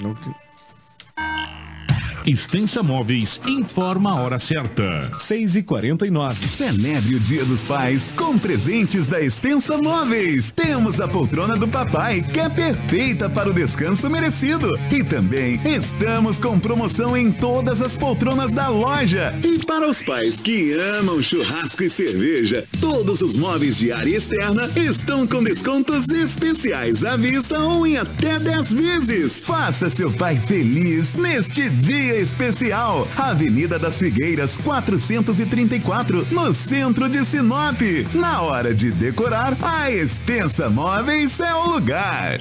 Não, Extensa Móveis informa a hora certa. 6 e 49 Celebre o Dia dos Pais com presentes da Extensa Móveis. Temos a poltrona do papai, que é perfeita para o descanso merecido. E também estamos com promoção em todas as poltronas da loja. E para os pais que amam churrasco e cerveja, todos os móveis de área externa estão com descontos especiais à vista ou em até 10 vezes. Faça seu pai feliz neste dia especial. Avenida das Figueiras, 434, no centro de Sinop. Na hora de decorar, a Extensa Móveis é o lugar.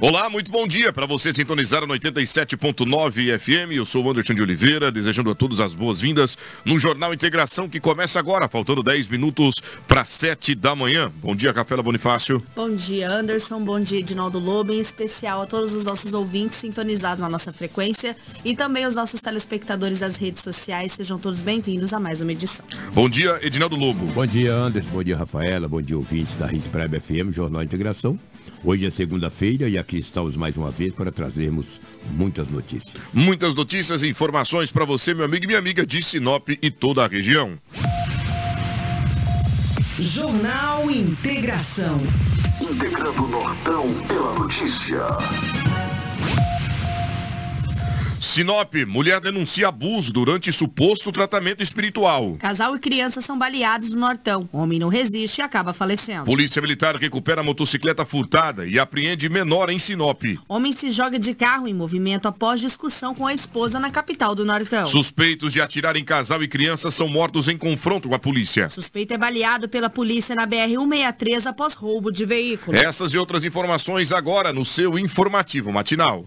Olá, muito bom dia para você sintonizar no 87.9 FM. Eu sou o Anderson de Oliveira, desejando a todos as boas-vindas no Jornal Integração que começa agora, faltando 10 minutos para 7 da manhã. Bom dia, Cafela Bonifácio. Bom dia, Anderson. Bom dia, Edinaldo Lobo. Em especial a todos os nossos ouvintes sintonizados na nossa frequência e também os nossos telespectadores das redes sociais. Sejam todos bem-vindos a mais uma edição. Bom dia, Edinaldo Lobo. Bom dia, Anderson. Bom dia, Rafaela. Bom dia, ouvintes da Rede Prime FM, Jornal Integração. Hoje é segunda-feira e aqui estamos mais uma vez para trazermos muitas notícias. Muitas notícias e informações para você, meu amigo e minha amiga de Sinop e toda a região. Jornal Integração. Integrando o Nortão pela notícia. Sinop, mulher denuncia abuso durante suposto tratamento espiritual. Casal e criança são baleados no Nortão. Homem não resiste e acaba falecendo. Polícia Militar recupera motocicleta furtada e apreende menor em Sinop. Homem se joga de carro em movimento após discussão com a esposa na capital do Nortão. Suspeitos de atirar em casal e criança são mortos em confronto com a polícia. Suspeito é baleado pela polícia na BR-163 após roubo de veículo. Essas e outras informações agora no seu informativo matinal.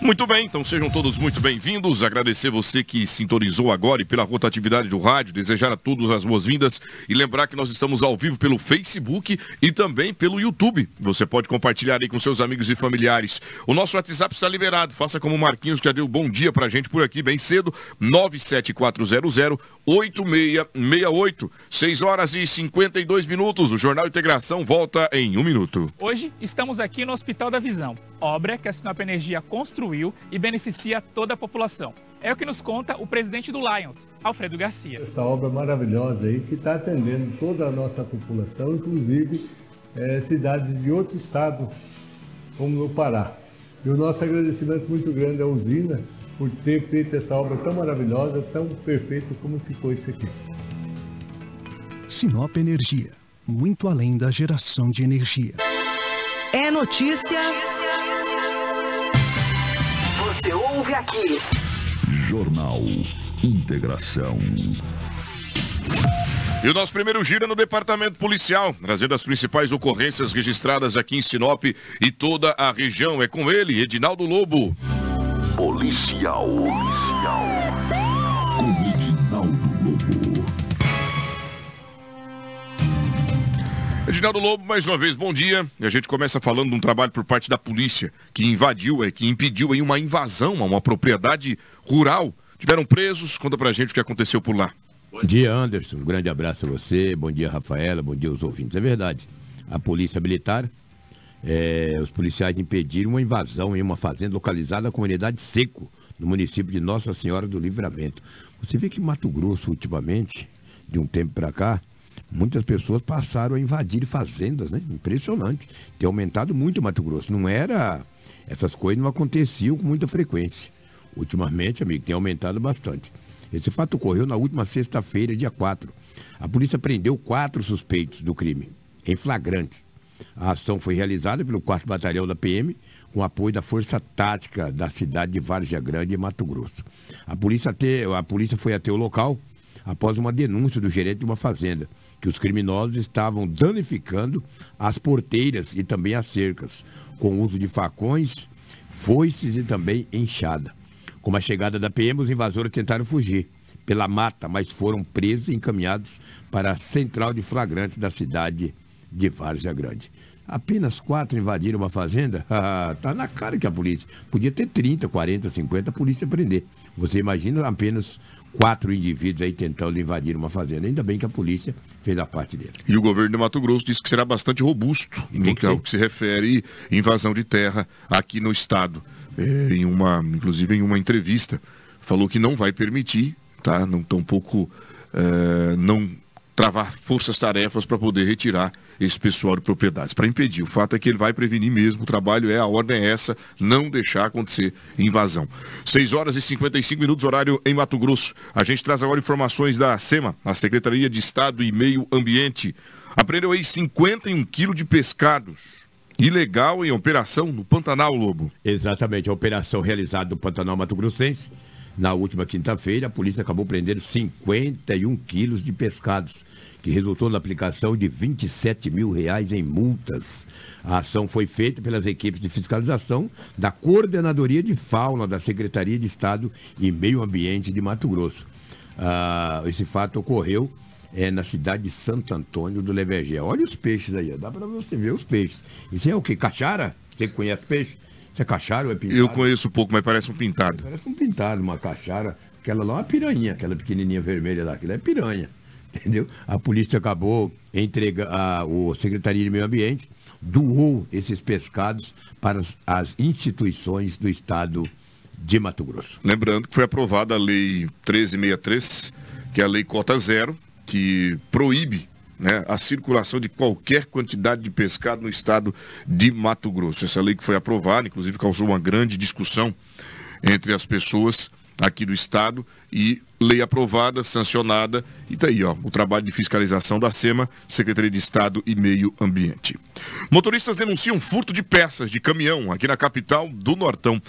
Muito bem, então sejam todos muito bem-vindos. Agradecer você que sintonizou agora e pela rotatividade do rádio, desejar a todos as boas-vindas e lembrar que nós estamos ao vivo pelo Facebook e também pelo YouTube. Você pode compartilhar aí com seus amigos e familiares. O nosso WhatsApp está liberado. Faça como o Marquinhos que já deu bom dia pra gente por aqui bem cedo. 97400 8668. 6 horas e 52 minutos. O Jornal Integração volta em um minuto. Hoje estamos aqui no Hospital da Visão, obra que a Sinop Energia construiu e beneficia toda a população. É o que nos conta o presidente do Lions, Alfredo Garcia. Essa obra maravilhosa aí que está atendendo toda a nossa população, inclusive eh, cidades de outro estado, como no Pará. E o nosso agradecimento muito grande à usina por ter feito essa obra tão maravilhosa, tão perfeita como ficou isso aqui. Sinop Energia, muito além da geração de energia. É notícia. Você ouve aqui. Jornal Integração. E o nosso primeiro giro é no departamento policial, trazendo as principais ocorrências registradas aqui em Sinop e toda a região. É com ele, Edinaldo Lobo. Policial. Policial. Edinaldo Lobo, mais uma vez, bom dia. E a gente começa falando de um trabalho por parte da polícia que invadiu, é, que impediu aí uma invasão a uma propriedade rural. Tiveram presos, conta pra gente o que aconteceu por lá. Bom dia, Anderson. Um grande abraço a você. Bom dia, Rafaela. Bom dia aos ouvintes. É verdade. A Polícia Militar é, os policiais impediram uma invasão em uma fazenda localizada na comunidade Seco, no município de Nossa Senhora do Livramento. Você vê que Mato Grosso, ultimamente, de um tempo para cá, muitas pessoas passaram a invadir fazendas, né? Impressionante. Tem aumentado muito Mato Grosso. Não era. Essas coisas não aconteciam com muita frequência. Ultimamente, amigo, tem aumentado bastante. Esse fato ocorreu na última sexta-feira, dia 4. A polícia prendeu quatro suspeitos do crime, em flagrantes. A ação foi realizada pelo 4 Batalhão da PM, com apoio da Força Tática da cidade de Várzea Grande, em Mato Grosso. A polícia, te, a polícia foi até o local após uma denúncia do gerente de uma fazenda, que os criminosos estavam danificando as porteiras e também as cercas, com uso de facões, foices e também enxada. Com a chegada da PM, os invasores tentaram fugir pela mata, mas foram presos e encaminhados para a central de flagrante da cidade de Várzea Grande. Apenas quatro invadiram uma fazenda? Ah, tá na cara que a polícia. Podia ter 30, 40, 50, a polícia prender. Você imagina apenas quatro indivíduos aí tentando invadir uma fazenda. Ainda bem que a polícia fez a parte dele. E o governo de Mato Grosso disse que será bastante robusto no que, que, que se refere invasão de terra aqui no estado é, em uma, inclusive em uma entrevista, falou que não vai permitir, tá? Não tampouco é, não travar forças-tarefas para poder retirar esse pessoal de propriedades, para impedir. O fato é que ele vai prevenir mesmo, o trabalho é, a ordem é essa, não deixar acontecer invasão. 6 horas e 55 minutos, horário em Mato Grosso. A gente traz agora informações da SEMA, a Secretaria de Estado e Meio Ambiente. Apreendeu aí 51 quilos de pescados ilegal em operação no Pantanal Lobo. Exatamente, a operação realizada no Pantanal Mato Grossense. Na última quinta-feira, a polícia acabou prendendo 51 quilos de pescados, que resultou na aplicação de 27 mil reais em multas. A ação foi feita pelas equipes de fiscalização da Coordenadoria de Fauna da Secretaria de Estado e Meio Ambiente de Mato Grosso. Ah, esse fato ocorreu é, na cidade de Santo Antônio do Levergé. Olha os peixes aí, dá para você ver os peixes. Isso é o que? Cachara? Você conhece peixe? Isso é cachara ou é pintado? Eu conheço um pouco, mas parece um pintado. Parece um pintado, uma cachara. Aquela lá é uma piranha, aquela pequenininha vermelha lá, aquela é piranha. Entendeu? A polícia acabou entregando, o Secretaria de Meio Ambiente doou esses pescados para as, as instituições do Estado de Mato Grosso. Lembrando que foi aprovada a Lei 1363, que é a Lei Cota Zero, que proíbe né, a circulação de qualquer quantidade de pescado no estado de Mato Grosso. Essa lei que foi aprovada, inclusive causou uma grande discussão entre as pessoas aqui do estado e lei aprovada, sancionada e tá aí, ó, o trabalho de fiscalização da SEMA, Secretaria de Estado e Meio Ambiente. Motoristas denunciam furto de peças de caminhão aqui na capital do Nortão.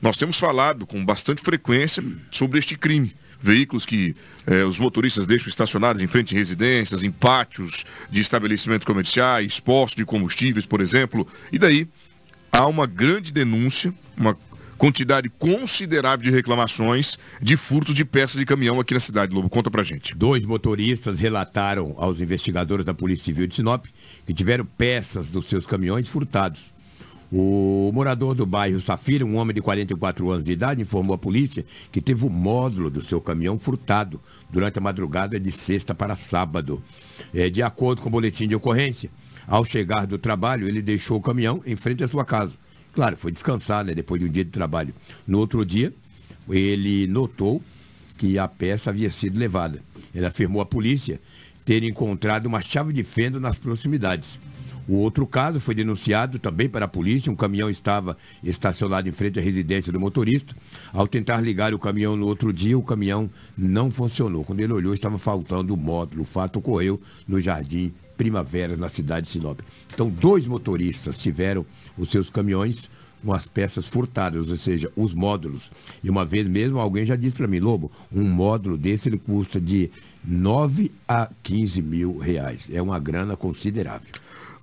Nós temos falado com bastante frequência sobre este crime veículos que eh, os motoristas deixam estacionados em frente a residências, em pátios de estabelecimentos comerciais, postos de combustíveis, por exemplo. E daí há uma grande denúncia, uma quantidade considerável de reclamações de furtos de peças de caminhão aqui na cidade. Lobo, conta pra gente. Dois motoristas relataram aos investigadores da Polícia Civil de Sinop que tiveram peças dos seus caminhões furtados. O morador do bairro Safira, um homem de 44 anos de idade, informou à polícia que teve o módulo do seu caminhão furtado durante a madrugada de sexta para sábado. É, de acordo com o boletim de ocorrência, ao chegar do trabalho, ele deixou o caminhão em frente à sua casa. Claro, foi descansar, né, depois de um dia de trabalho. No outro dia, ele notou que a peça havia sido levada. Ele afirmou à polícia ter encontrado uma chave de fenda nas proximidades. O outro caso foi denunciado também para a polícia. Um caminhão estava estacionado em frente à residência do motorista. Ao tentar ligar o caminhão no outro dia, o caminhão não funcionou. Quando ele olhou, estava faltando o módulo. O fato ocorreu no Jardim Primavera, na cidade de Sinop. Então, dois motoristas tiveram os seus caminhões com as peças furtadas, ou seja, os módulos. E uma vez mesmo, alguém já disse para mim, Lobo, um módulo desse ele custa de 9 a 15 mil reais. É uma grana considerável.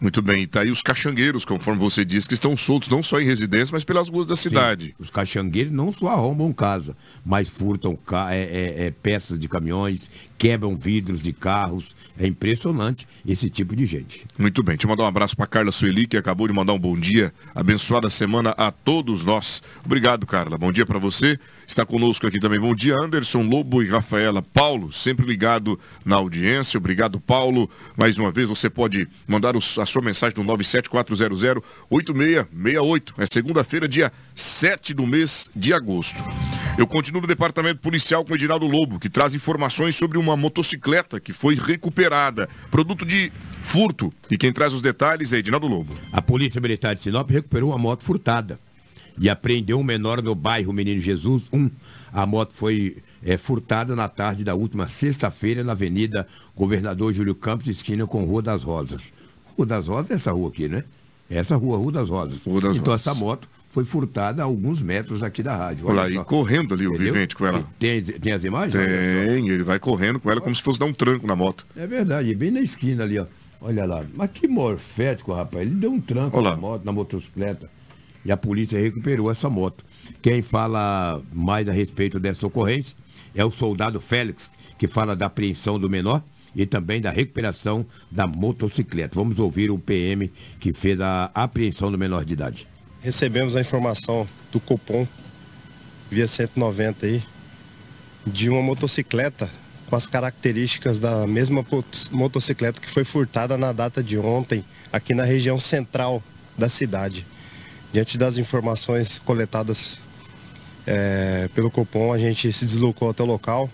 Muito bem, tá aí os caxangueiros, conforme você disse, que estão soltos não só em residência, mas pelas ruas da cidade. Sim, os caxangueiros não só arrombam casa, mas furtam ca é, é, é, peças de caminhões, quebram vidros de carros. É impressionante esse tipo de gente. Muito bem, te mandar um abraço para Carla Sueli, que acabou de mandar um bom dia, abençoada semana a todos nós. Obrigado, Carla. Bom dia para você está conosco aqui também. Bom dia, Anderson, Lobo e Rafaela. Paulo, sempre ligado na audiência. Obrigado, Paulo. Mais uma vez, você pode mandar a sua mensagem no 97400-8668. É segunda-feira, dia 7 do mês de agosto. Eu continuo no departamento policial com o Edinaldo Lobo, que traz informações sobre uma motocicleta que foi recuperada, produto de furto. E quem traz os detalhes é Edinaldo Lobo. A Polícia Militar de Sinop recuperou uma moto furtada e apreendeu um menor no bairro Menino Jesus 1. A moto foi é, furtada na tarde da última sexta-feira na Avenida Governador Júlio Campos, esquina com Rua das Rosas. Rua das Rosas é essa rua aqui, né? Essa rua, Rua das Rosas. Rua das então Rosas. essa moto foi furtada a alguns metros aqui da rádio. Olha lá, e correndo ali o Entendeu? vivente com ela. Tem, tem as imagens? Tem, ele vai correndo com ela como se fosse dar um tranco na moto. É verdade, bem na esquina ali, ó. Olha lá. Mas que morfético, rapaz. Ele deu um tranco Olha na moto, na motocicleta. E a polícia recuperou essa moto. Quem fala mais a respeito dessa ocorrência é o soldado Félix, que fala da apreensão do menor e também da recuperação da motocicleta. Vamos ouvir o PM que fez a apreensão do menor de idade. Recebemos a informação do Copom, via 190 aí, de uma motocicleta com as características da mesma motocicleta que foi furtada na data de ontem, aqui na região central da cidade. Diante das informações coletadas eh, pelo Copom, a gente se deslocou até o local,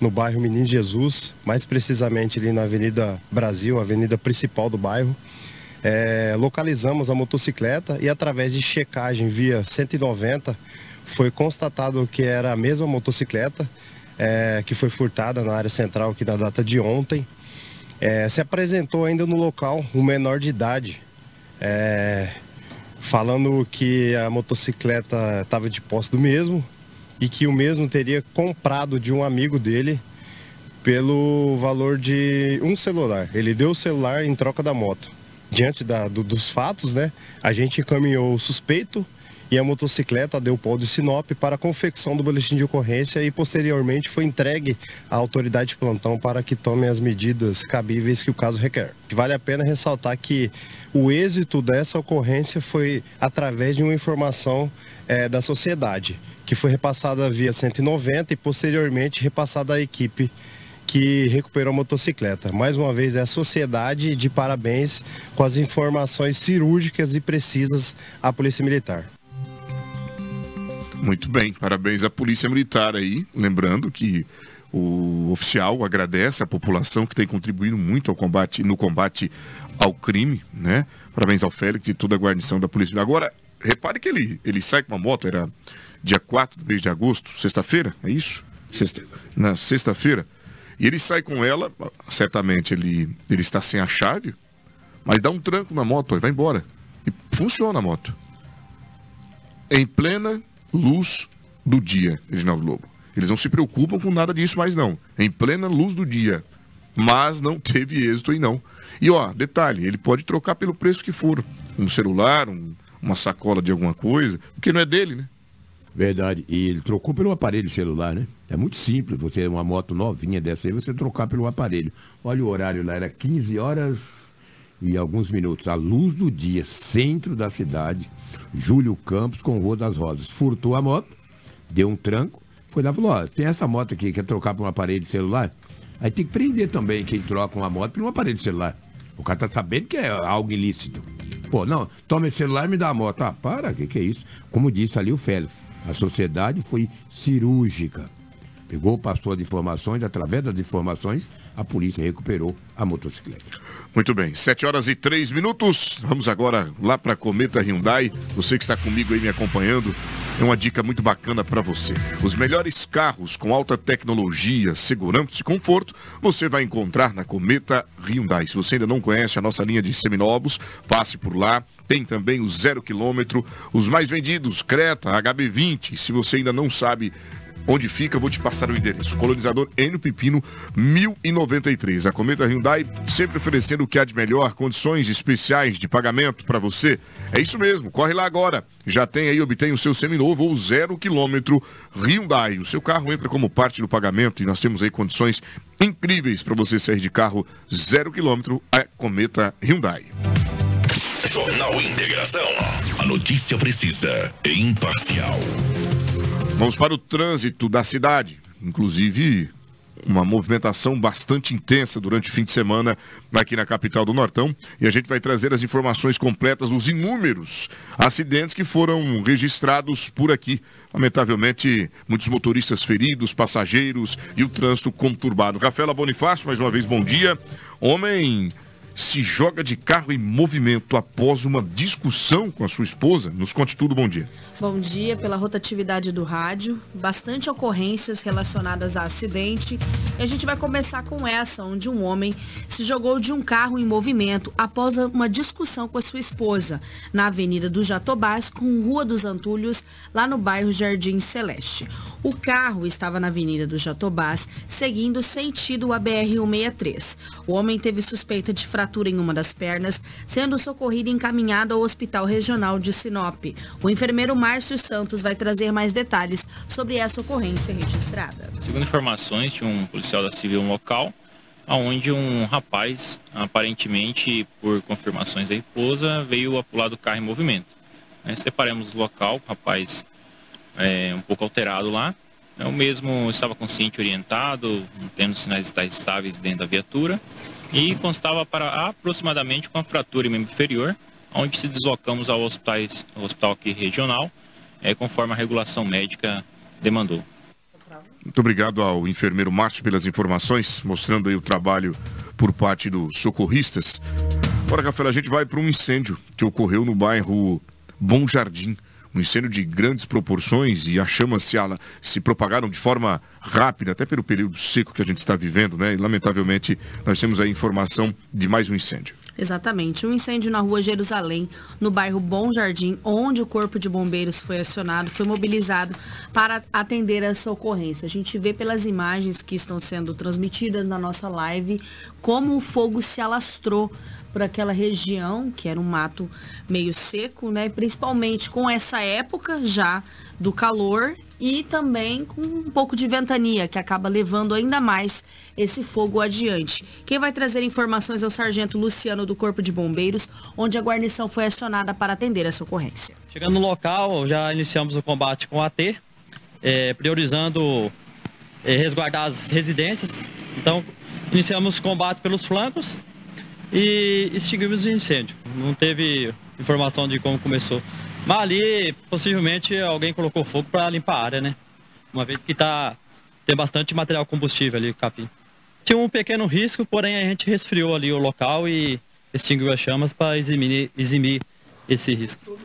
no bairro Menino Jesus, mais precisamente ali na Avenida Brasil, a avenida principal do bairro. É, localizamos a motocicleta e através de checagem via 190 foi constatado que era a mesma motocicleta é, que foi furtada na área central aqui na data de ontem. É, se apresentou ainda no local um menor de idade, é, falando que a motocicleta estava de posse do mesmo e que o mesmo teria comprado de um amigo dele pelo valor de um celular. Ele deu o celular em troca da moto. Diante da- do- dos fatos, né, a gente encaminhou o suspeito e a motocicleta deu pau de Sinop para a confecção do boletim de ocorrência e posteriormente foi entregue à autoridade de plantão para que tome as medidas cabíveis que o caso requer. Vale a pena ressaltar que o êxito dessa ocorrência foi através de uma informação eh, da sociedade, que foi repassada via 190 e posteriormente repassada à equipe que recuperou a motocicleta. Mais uma vez, é a sociedade de parabéns com as informações cirúrgicas e precisas à Polícia Militar. Muito bem, parabéns à Polícia Militar aí. Lembrando que o oficial agradece à população que tem contribuído muito ao combate, no combate ao crime, né? Parabéns ao Félix e toda a guarnição da Polícia. Agora, repare que ele, ele sai com uma moto, era dia 4 do mês de agosto, sexta-feira, é isso? Sexta, na sexta-feira. E ele sai com ela, certamente ele, ele está sem a chave, mas dá um tranco na moto e vai embora. E funciona a moto em plena luz do dia, Reginaldo Lobo. Eles não se preocupam com nada disso mais não. Em plena luz do dia. Mas não teve êxito aí não. E ó, detalhe, ele pode trocar pelo preço que for. Um celular, um- uma sacola de alguma coisa, porque não é dele, né? Verdade. E ele trocou pelo aparelho celular, né? É muito simples. Você, uma moto novinha dessa aí, você trocar pelo aparelho. Olha o horário lá, era 15 horas e alguns minutos. A luz do dia, centro da cidade. Júlio Campos com Rua das Rosas. Furtou a moto, deu um tranco, foi lá e falou, ó, tem essa moto aqui, quer trocar por um aparelho celular? Aí tem que prender também quem troca uma moto por um aparelho celular. O cara tá sabendo que é algo ilícito. Pô, não, toma esse celular e me dá a moto. Ah, para, o que, que é isso? Como disse ali o Félix, a sociedade foi cirúrgica. Pegou, passou as informações, através das informações, a polícia recuperou a motocicleta. Muito bem, 7 horas e 3 minutos. Vamos agora lá para Cometa Hyundai. Você que está comigo aí me acompanhando, é uma dica muito bacana para você. Os melhores carros com alta tecnologia, segurança e conforto, você vai encontrar na Cometa Hyundai. Se você ainda não conhece a nossa linha de seminovos, passe por lá. Tem também o zero quilômetro, os mais vendidos, Creta, HB20. Se você ainda não sabe Onde fica, vou te passar o endereço. Colonizador Enio Pepino, 1093. A Cometa Hyundai sempre oferecendo o que há de melhor, condições especiais de pagamento para você. É isso mesmo, corre lá agora. Já tem aí, obtém o seu seminovo ou zero quilômetro Hyundai. O seu carro entra como parte do pagamento e nós temos aí condições incríveis para você sair de carro zero quilômetro a Cometa Hyundai. Jornal Integração. A notícia precisa e imparcial. Vamos para o trânsito da cidade. Inclusive, uma movimentação bastante intensa durante o fim de semana aqui na capital do Nortão. E a gente vai trazer as informações completas dos inúmeros acidentes que foram registrados por aqui. Lamentavelmente, muitos motoristas feridos, passageiros e o trânsito conturbado. Rafaela Bonifácio, mais uma vez, bom dia. Homem se joga de carro em movimento após uma discussão com a sua esposa. Nos conte tudo, bom dia. Bom dia pela rotatividade do rádio. Bastante ocorrências relacionadas a acidente. E a gente vai começar com essa, onde um homem se jogou de um carro em movimento após uma discussão com a sua esposa, na Avenida do Jatobás, com Rua dos Antúlios, lá no bairro Jardim Celeste. O carro estava na Avenida do Jatobás, seguindo sentido a BR-163. O homem teve suspeita de fratura em uma das pernas, sendo socorrido e encaminhado ao Hospital Regional de Sinop. O enfermeiro Márcio Santos vai trazer mais detalhes sobre essa ocorrência registrada. Segundo informações de um policial da civil local, onde um rapaz, aparentemente por confirmações da esposa, veio a pular do carro em movimento. Né, separamos o local, o rapaz é, um pouco alterado lá. O mesmo estava consciente orientado, tendo sinais estáveis dentro da viatura e constava para aproximadamente com a fratura em membro inferior, onde se deslocamos ao, hospitais, ao hospital aqui regional, é, conforme a regulação médica demandou. Muito obrigado ao enfermeiro Márcio pelas informações, mostrando aí o trabalho por parte dos socorristas. Agora, Rafael, a gente vai para um incêndio que ocorreu no bairro Bom Jardim. Um incêndio de grandes proporções e as chamas se, se propagaram de forma rápida, até pelo período seco que a gente está vivendo, né? E lamentavelmente nós temos a informação de mais um incêndio. Exatamente. Um incêndio na rua Jerusalém, no bairro Bom Jardim, onde o Corpo de Bombeiros foi acionado, foi mobilizado para atender essa ocorrência. A gente vê pelas imagens que estão sendo transmitidas na nossa live como o fogo se alastrou por aquela região, que era um mato meio seco, né? Principalmente com essa época já do calor e também com um pouco de ventania, que acaba levando ainda mais esse fogo adiante. Quem vai trazer informações é o sargento Luciano do Corpo de Bombeiros, onde a guarnição foi acionada para atender essa ocorrência. Chegando no local, já iniciamos o combate com AT, é, priorizando é, resguardar as residências. Então, iniciamos o combate pelos flancos e extinguimos o incêndio. Não teve informação de como começou. Mas ali, possivelmente, alguém colocou fogo para limpar a área, né? Uma vez que tá, tem bastante material combustível ali, capim. Tinha um pequeno risco, porém a gente resfriou ali o local e extinguiu as chamas para eximir, eximir esse risco.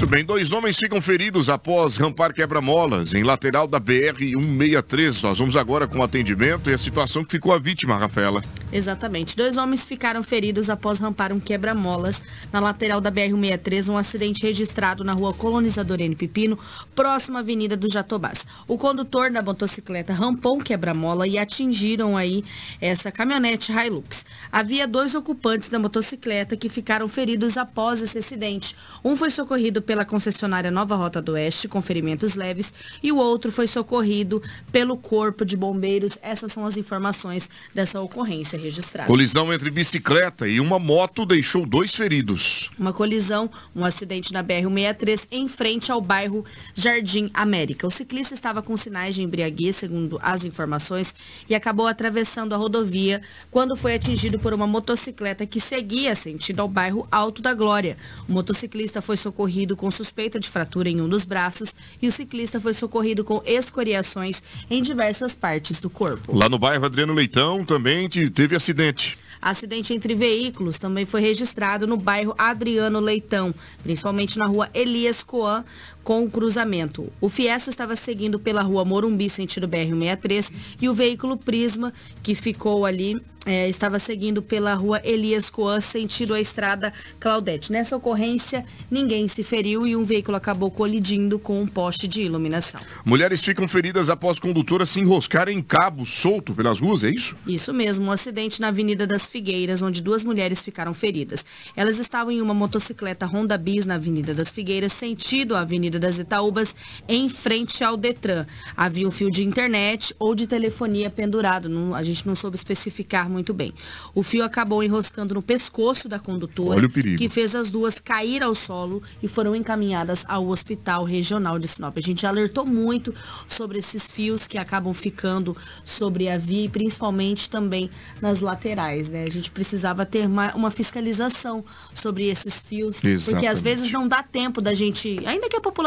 Muito bem, dois homens ficam feridos após rampar quebra-molas em lateral da BR-163. Nós vamos agora com o atendimento e a situação que ficou a vítima, Rafaela. Exatamente. Dois homens ficaram feridos após rampar um quebra-molas na lateral da BR-163, um acidente registrado na rua Colonizador N. Pipino, próxima à Avenida do Jatobás. O condutor da motocicleta rampou um quebra-mola e atingiram aí essa caminhonete Hilux. Havia dois ocupantes da motocicleta que ficaram feridos após esse acidente. Um foi socorrido pela concessionária Nova Rota do Oeste com ferimentos leves e o outro foi socorrido pelo Corpo de Bombeiros. Essas são as informações dessa ocorrência registrada. Colisão entre bicicleta e uma moto deixou dois feridos. Uma colisão, um acidente na BR-163 em frente ao bairro Jardim América. O ciclista estava com sinais de embriaguez, segundo as informações, e acabou atravessando a rodovia quando foi atingido por uma motocicleta que seguia sentido ao bairro Alto da Glória. O motociclista foi socorrido com suspeita de fratura em um dos braços e o ciclista foi socorrido com escoriações em diversas partes do corpo. Lá no bairro Adriano Leitão também teve acidente. Acidente entre veículos também foi registrado no bairro Adriano Leitão, principalmente na rua Elias Coan, com o cruzamento. O Fiesta estava seguindo pela rua Morumbi, sentido BR-63, e o veículo Prisma, que ficou ali é, estava seguindo pela rua Elias Coan, sentido a estrada Claudete. Nessa ocorrência, ninguém se feriu e um veículo acabou colidindo com um poste de iluminação. Mulheres ficam feridas após condutora se enroscar em cabo solto pelas ruas, é isso? Isso mesmo, um acidente na Avenida das Figueiras, onde duas mulheres ficaram feridas. Elas estavam em uma motocicleta Honda Bis na Avenida das Figueiras, sentido a Avenida das Itaúbas, em frente ao Detran. Havia um fio de internet ou de telefonia pendurado, não- a gente não soube especificar muito bem. O fio acabou enroscando no pescoço da condutora, que fez as duas cair ao solo e foram encaminhadas ao Hospital Regional de Sinop. A gente alertou muito sobre esses fios que acabam ficando sobre a via e principalmente também nas laterais, né? A gente precisava ter ma- uma fiscalização sobre esses fios, porque às Exatamente. vezes não dá tempo da gente, ainda que a população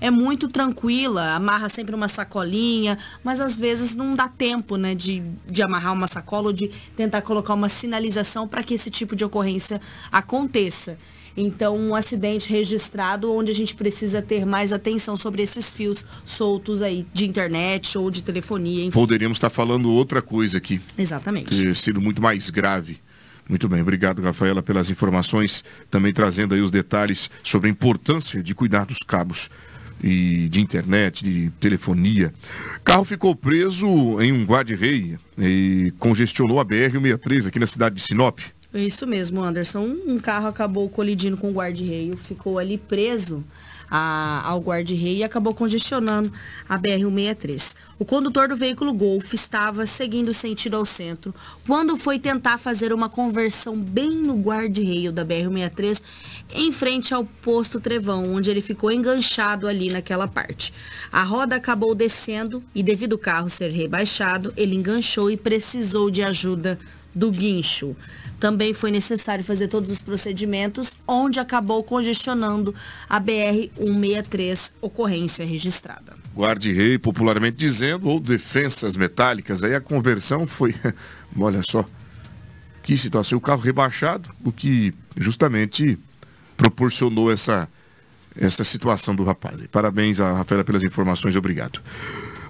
é muito tranquila, amarra sempre uma sacolinha, mas às vezes não dá tempo, né, de, de amarrar uma sacola ou de tentar colocar uma sinalização para que esse tipo de ocorrência aconteça. Então, um acidente registrado onde a gente precisa ter mais atenção sobre esses fios soltos aí de internet ou de telefonia, enfim. Poderíamos estar falando outra coisa aqui. Exatamente. ter sido muito mais grave. Muito bem, obrigado, Rafaela, pelas informações, também trazendo aí os detalhes sobre a importância de cuidar dos cabos e de internet, de telefonia. Carro ficou preso em um guarda-rei e congestionou a BR-163 aqui na cidade de Sinop. É Isso mesmo, Anderson. Um carro acabou colidindo com o guarda-reio, ficou ali preso a- ao guarda-reio e acabou congestionando a BR-163. O condutor do veículo Golf estava seguindo sentido ao centro quando foi tentar fazer uma conversão bem no guarda-reio da BR-163 em frente ao posto Trevão, onde ele ficou enganchado ali naquela parte. A roda acabou descendo e devido o carro ser rebaixado, ele enganchou e precisou de ajuda do guincho. Também foi necessário fazer todos os procedimentos, onde acabou congestionando a BR-163, ocorrência registrada. Guarde-rei, popularmente dizendo, ou defensas metálicas. Aí a conversão foi, olha só, que situação. O carro rebaixado, o que justamente proporcionou essa, essa situação do rapaz. Parabéns a Rafaela pelas informações, obrigado.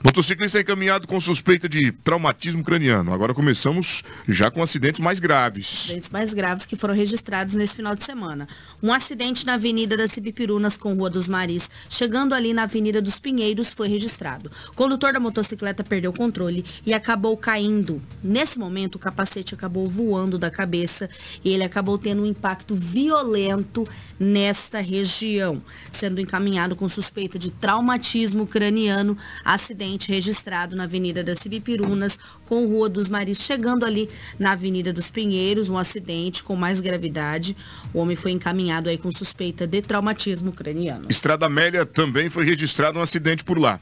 Motociclista encaminhado com suspeita de traumatismo craniano. Agora começamos já com acidentes mais graves. Acidentes mais graves que foram registrados nesse final de semana. Um acidente na Avenida das Ibipirunas com Rua dos Maris, chegando ali na Avenida dos Pinheiros, foi registrado. O condutor da motocicleta perdeu o controle e acabou caindo. Nesse momento, o capacete acabou voando da cabeça e ele acabou tendo um impacto violento nesta região, sendo encaminhado com suspeita de traumatismo craniano, acidente registrado na Avenida das Ibipirunas com Rua dos Maris, chegando ali na Avenida dos Pinheiros, um acidente com mais gravidade. O homem foi encaminhado aí com suspeita de traumatismo craniano. Estrada Amélia também foi registrado um acidente por lá.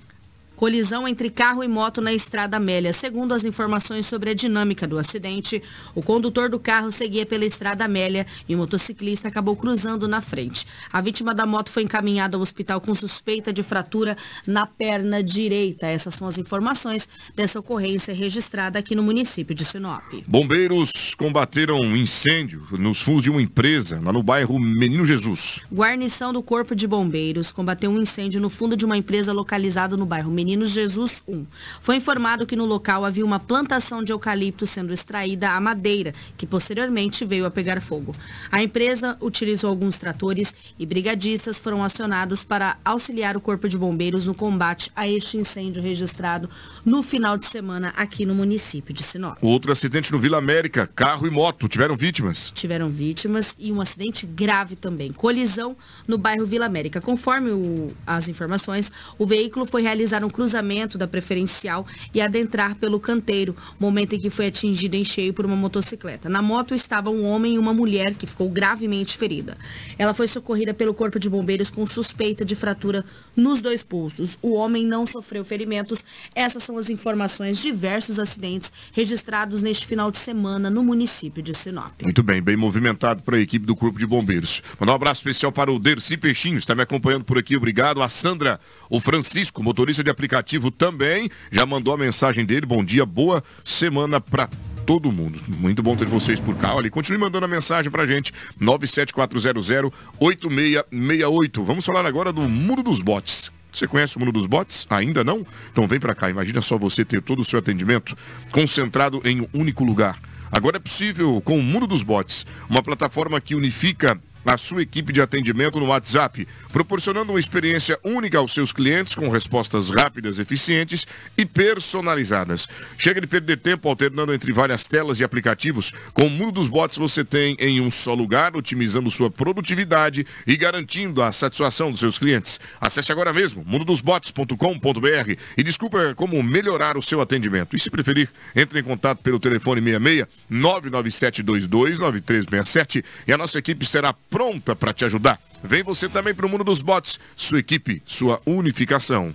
Colisão entre carro e moto na Estrada Amélia. Segundo as informações sobre a dinâmica do acidente, o condutor do carro seguia pela Estrada Amélia e o motociclista acabou cruzando na frente. A vítima da moto foi encaminhada ao hospital com suspeita de fratura na perna direita. Essas são as informações dessa ocorrência registrada aqui no município de Sinop. Bombeiros combateram um incêndio nos fundos de uma empresa lá no bairro Menino Jesus. Guarnição do Corpo de Bombeiros combateu um incêndio no fundo de uma empresa localizada no bairro Meninos Jesus 1. Foi informado que no local havia uma plantação de eucalipto sendo extraída a madeira, que posteriormente veio a pegar fogo. A empresa utilizou alguns tratores e brigadistas foram acionados para auxiliar o Corpo de Bombeiros no combate a este incêndio registrado no final de semana aqui no município de Sinop. Outro acidente no Vila América, carro e moto tiveram vítimas. tiveram vítimas e um acidente grave também. Colisão no bairro Vila América. Conforme o- as informações, o veículo foi realizar um cruzamento da preferencial e adentrar pelo canteiro, momento em que foi atingido em cheio por uma motocicleta. Na moto estava um homem e uma mulher que ficou gravemente ferida. Ela foi socorrida pelo corpo de bombeiros com suspeita de fratura nos dois pulsos. O homem não sofreu ferimentos. Essas são as informações de diversos acidentes registrados neste final de semana no município de Sinop. Muito bem, bem movimentado para a equipe do Corpo de Bombeiros. Mandar um abraço especial para o Dercy Peixinho, está me acompanhando por aqui, obrigado. A Sandra, o Francisco, motorista de aplicativo também, já mandou a mensagem dele. Bom dia, boa semana para todo mundo. Muito bom ter vocês por cá. Olha, continue mandando a mensagem pra gente. 97400-8668. Vamos falar agora do mundo dos bots. Você conhece o mundo dos bots? Ainda não? Então vem pra cá. Imagina só você ter todo o seu atendimento concentrado em um único lugar. Agora é possível com o mundo dos bots, uma plataforma que unifica a sua equipe de atendimento no WhatsApp, proporcionando uma experiência única aos seus clientes com respostas rápidas, eficientes e personalizadas. Chega de perder tempo alternando entre várias telas e aplicativos. Com o mundo dos bots você tem em um só lugar, otimizando sua produtividade e garantindo a satisfação dos seus clientes. Acesse agora mesmo mundodosbots.com.br e descubra como melhorar o seu atendimento. E se preferir, entre em contato pelo telefone 66 99722 9367 e a nossa equipe estará pronta para te ajudar. Vem você também para o mundo dos bots, sua equipe, sua unificação.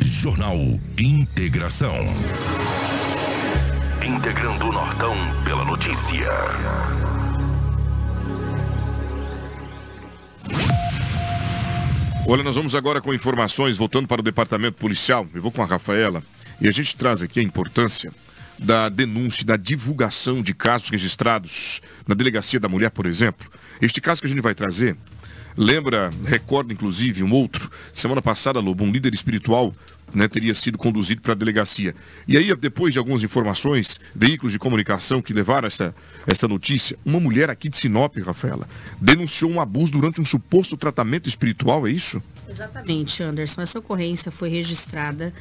Jornal Integração. Integrando o Nortão pela notícia. Olha, nós vamos agora com informações, voltando para o departamento policial. Eu vou com a Rafaela e a gente traz aqui a importância da denúncia, da divulgação de casos registrados na Delegacia da Mulher, por exemplo. Este caso que a gente vai trazer lembra, recorda inclusive um outro. Semana passada, Lobo, um líder espiritual né, teria sido conduzido para a delegacia. E aí, depois de algumas informações, veículos de comunicação que levaram essa, essa notícia, uma mulher aqui de Sinop, Rafaela, denunciou um abuso durante um suposto tratamento espiritual, é isso? Exatamente, Anderson. Essa ocorrência foi registrada.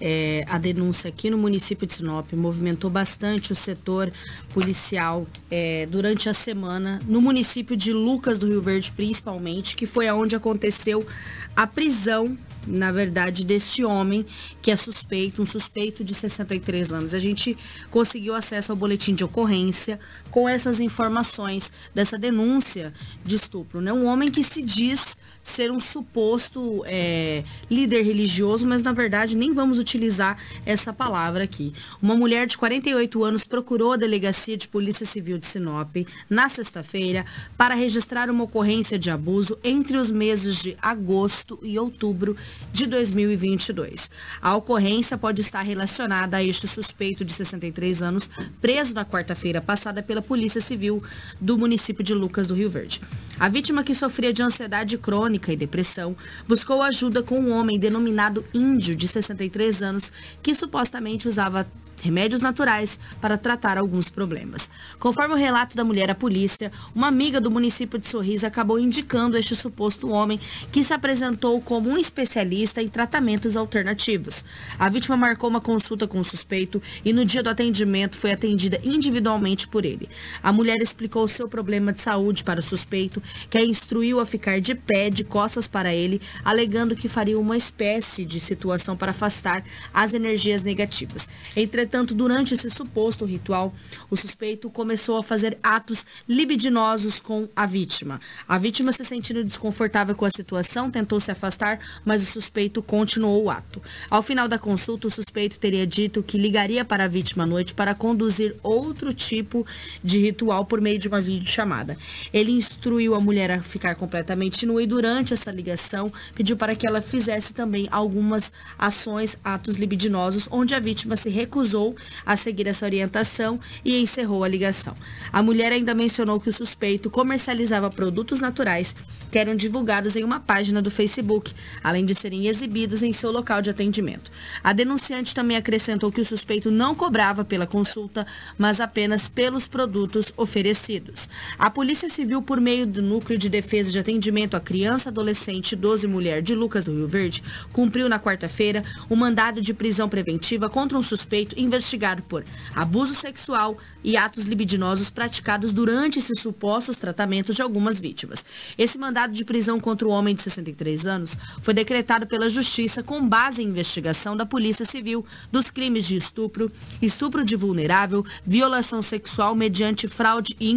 É, a denúncia aqui no município de Sinop movimentou bastante o setor policial é, durante a semana, no município de Lucas do Rio Verde, principalmente, que foi aonde aconteceu a prisão na verdade, deste homem que é suspeito, um suspeito de 63 anos. A gente conseguiu acesso ao boletim de ocorrência com essas informações dessa denúncia de estupro. Né? Um homem que se diz ser um suposto é, líder religioso, mas na verdade nem vamos utilizar essa palavra aqui. Uma mulher de 48 anos procurou a delegacia de Polícia Civil de Sinop na sexta-feira para registrar uma ocorrência de abuso entre os meses de agosto e outubro de 2022. A ocorrência pode estar relacionada a este suspeito de 63 anos, preso na quarta-feira passada pela Polícia Civil do município de Lucas do Rio Verde. A vítima que sofria de ansiedade crônica e depressão buscou ajuda com um homem denominado Índio, de 63 anos, que supostamente usava remédios naturais para tratar alguns problemas. Conforme o relato da mulher à polícia, uma amiga do município de Sorriso acabou indicando este suposto homem que se apresentou como um especialista em tratamentos alternativos. A vítima marcou uma consulta com o suspeito e no dia do atendimento foi atendida individualmente por ele. A mulher explicou seu problema de saúde para o suspeito, que a instruiu a ficar de pé, de costas para ele, alegando que faria uma espécie de situação para afastar as energias negativas. Entretanto, Entretanto, durante esse suposto ritual, o suspeito começou a fazer atos libidinosos com a vítima. A vítima, se sentindo desconfortável com a situação, tentou se afastar, mas o suspeito continuou o ato. Ao final da consulta, o suspeito teria dito que ligaria para a vítima à noite para conduzir outro tipo de ritual por meio de uma videochamada. Ele instruiu a mulher a ficar completamente nua e durante essa ligação pediu para que ela fizesse também algumas ações, atos libidinosos, onde a vítima se recusou recusou a seguir essa orientação e encerrou a ligação. A mulher ainda mencionou que o suspeito comercializava produtos naturais que eram divulgados em uma página do Facebook, além de serem exibidos em seu local de atendimento. A denunciante também acrescentou que o suspeito não cobrava pela consulta, mas apenas pelos produtos oferecidos. A Polícia Civil, por meio do Núcleo de Defesa de Atendimento à Criança, Adolescente, Idoso e Mulher de Lucas do Rio Verde, cumpriu na quarta-feira o um mandado de prisão preventiva contra um suspeito investigado por abuso sexual e atos libidinosos praticados durante esses supostos tratamentos de algumas vítimas. Esse mandado de prisão contra o homem de 63 anos foi decretado pela Justiça com base em investigação da Polícia Civil dos crimes de estupro, estupro de vulnerável, violação sexual mediante fraude e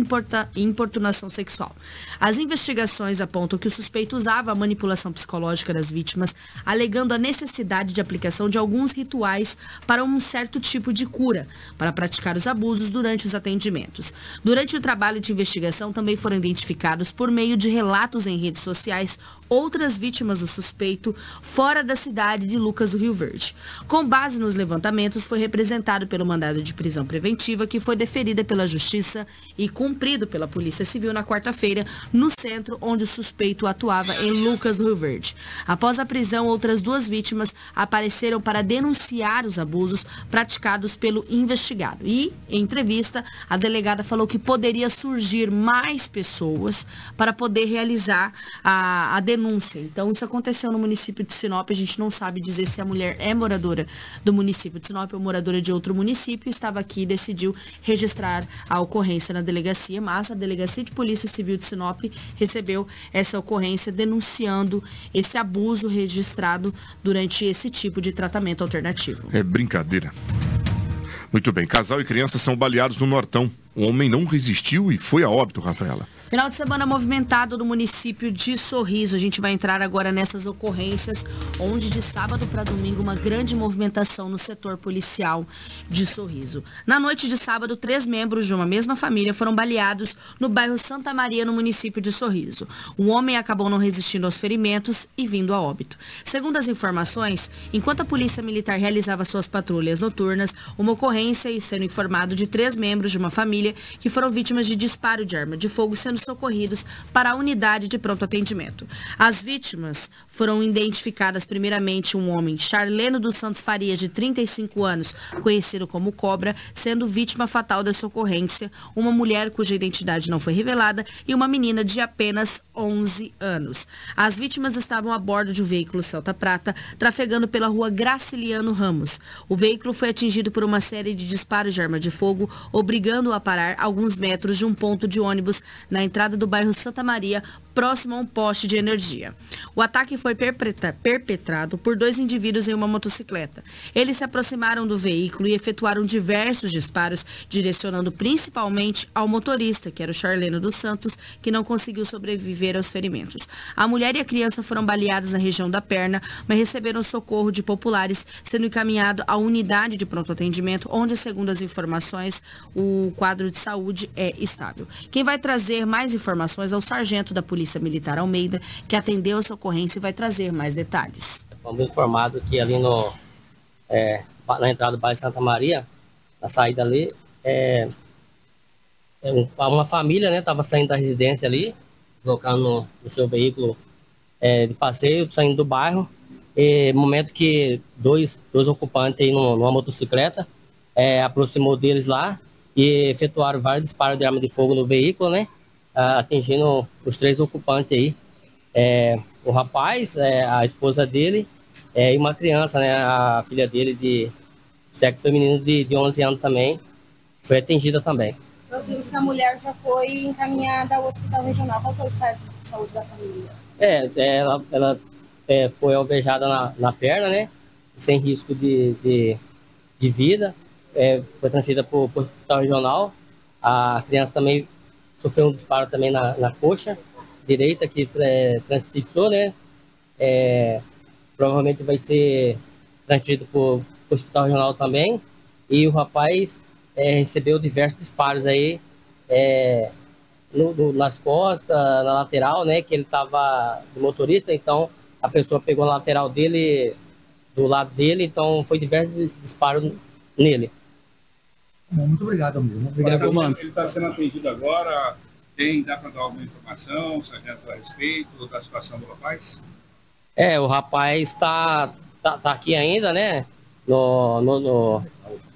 importunação sexual. As investigações apontam que o suspeito usava a manipulação psicológica das vítimas, alegando a necessidade de aplicação de alguns rituais para um certo tipo de cura, para praticar os abusos durante os atendimentos. Durante o trabalho de investigação também foram identificados, por meio de relatos em redes sociais outras vítimas do suspeito fora da cidade de Lucas do Rio Verde. Com base nos levantamentos, foi representado pelo mandado de prisão preventiva que foi deferida pela Justiça e cumprido pela Polícia Civil na quarta-feira, no centro onde o suspeito atuava em Lucas do Rio Verde. Após a prisão, outras duas vítimas apareceram para denunciar os abusos praticados identificados pelo investigado. E, em entrevista, a delegada falou que poderia surgir mais pessoas para poder realizar a, a denúncia. Então, isso aconteceu no município de Sinop. A gente não sabe dizer se a mulher é moradora do município de Sinop ou moradora de outro município. Estava aqui e decidiu registrar a ocorrência na delegacia, mas a Delegacia de Polícia Civil de Sinop recebeu essa ocorrência denunciando esse abuso registrado durante esse tipo de tratamento alternativo. É brincadeira. Muito bem, casal e criança são baleados no Nortão. O homem não resistiu e foi a óbito, Rafaela. Final de semana movimentado no município de Sorriso. A gente vai entrar agora nessas ocorrências, onde de sábado para domingo uma grande movimentação no setor policial de Sorriso. Na noite de sábado, três membros de uma mesma família foram baleados no bairro Santa Maria, no município de Sorriso. O homem acabou não resistindo aos ferimentos e vindo a óbito. Segundo as informações, enquanto a polícia militar realizava suas patrulhas noturnas, uma ocorrência e sendo informado de três membros de uma família que foram vítimas de disparo de arma de fogo sendo socorridos para a unidade de pronto atendimento. As vítimas foram identificadas primeiramente um homem, Charleno dos Santos Farias, de 35 anos, conhecido como Cobra, sendo vítima fatal dessa ocorrência, uma mulher cuja identidade não foi revelada e uma menina de apenas 11 anos. As vítimas estavam a bordo de um veículo Celta Prata, trafegando pela rua Graciliano Ramos. O veículo foi atingido por uma série de disparos de arma de fogo, obrigando-o a parar alguns metros de um ponto de ônibus na entrada do bairro Santa Maria, próximo a um poste de energia. O ataque foi perpetrado por dois indivíduos em uma motocicleta. Eles se aproximaram do veículo e efetuaram diversos disparos, direcionando principalmente ao motorista, que era o Charleno dos Santos, que não conseguiu sobreviver aos ferimentos. A mulher e a criança foram baleadas na região da perna, mas receberam socorro de populares, sendo encaminhado à unidade de pronto atendimento, onde, segundo as informações, o quadro de saúde é estável. Quem vai trazer mais informações é o sargento da Polícia Polícia Militar Almeida, que atendeu essa ocorrência e vai trazer mais detalhes. Fomos informados que ali no, é, na entrada do bairro Santa Maria, na saída ali, é, é uma família estava né, saindo da residência ali, colocando no, seu veículo é, de passeio, saindo do bairro. E momento que dois, dois ocupantes aí numa motocicleta é, aproximou deles lá e efetuaram vários disparos de arma de fogo no veículo, né? Uh, atingindo os três ocupantes aí. É, o rapaz, é, a esposa dele é, e uma criança, né, a filha dele de sexo feminino de, de 11 anos também, foi atingida também. Nós vimos que a mulher já foi encaminhada ao hospital regional. Qual é o estado de saúde da família? É, ela, ela é, foi alvejada na, na perna, né? Sem risco de, de, de vida. É, foi transferida para o hospital regional. A criança também sofreu um disparo também na, na coxa direita que é, transfixou, né? É, provavelmente vai ser transferido para o hospital regional também. E o rapaz é, recebeu diversos disparos aí é, no, no, nas costas, na lateral, né? Que ele estava do motorista, então a pessoa pegou na lateral dele, do lado dele, então foi diversos disparos nele. Muito obrigado, amigo. Obrigado, ele comando. Ele está sendo atendido agora. Tem, dá para dar alguma informação, sargento, a respeito da situação do rapaz? É, o rapaz está tá, tá, aqui ainda, né? No, no, no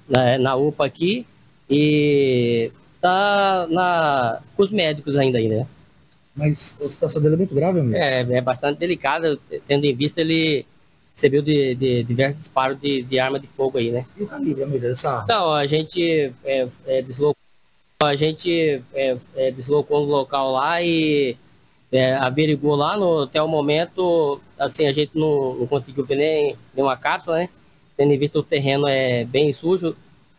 na, na, UPA aqui. E tá na, com os médicos ainda aí, né? Mas a situação dele é muito grave, amigo? É, é bastante delicada, tendo em vista ele recebeu de, de diversos disparos de, de, arma de fogo aí, né? E o calibre, amigo, dessa arma? Então, a gente é, é, deslocou, a gente é, é deslocou no local lá e é, averigou lá no, até o momento, assim, a gente não, não conseguiu ver nem nenhuma cápsula, né? Tendo em vista o terreno é bem sujo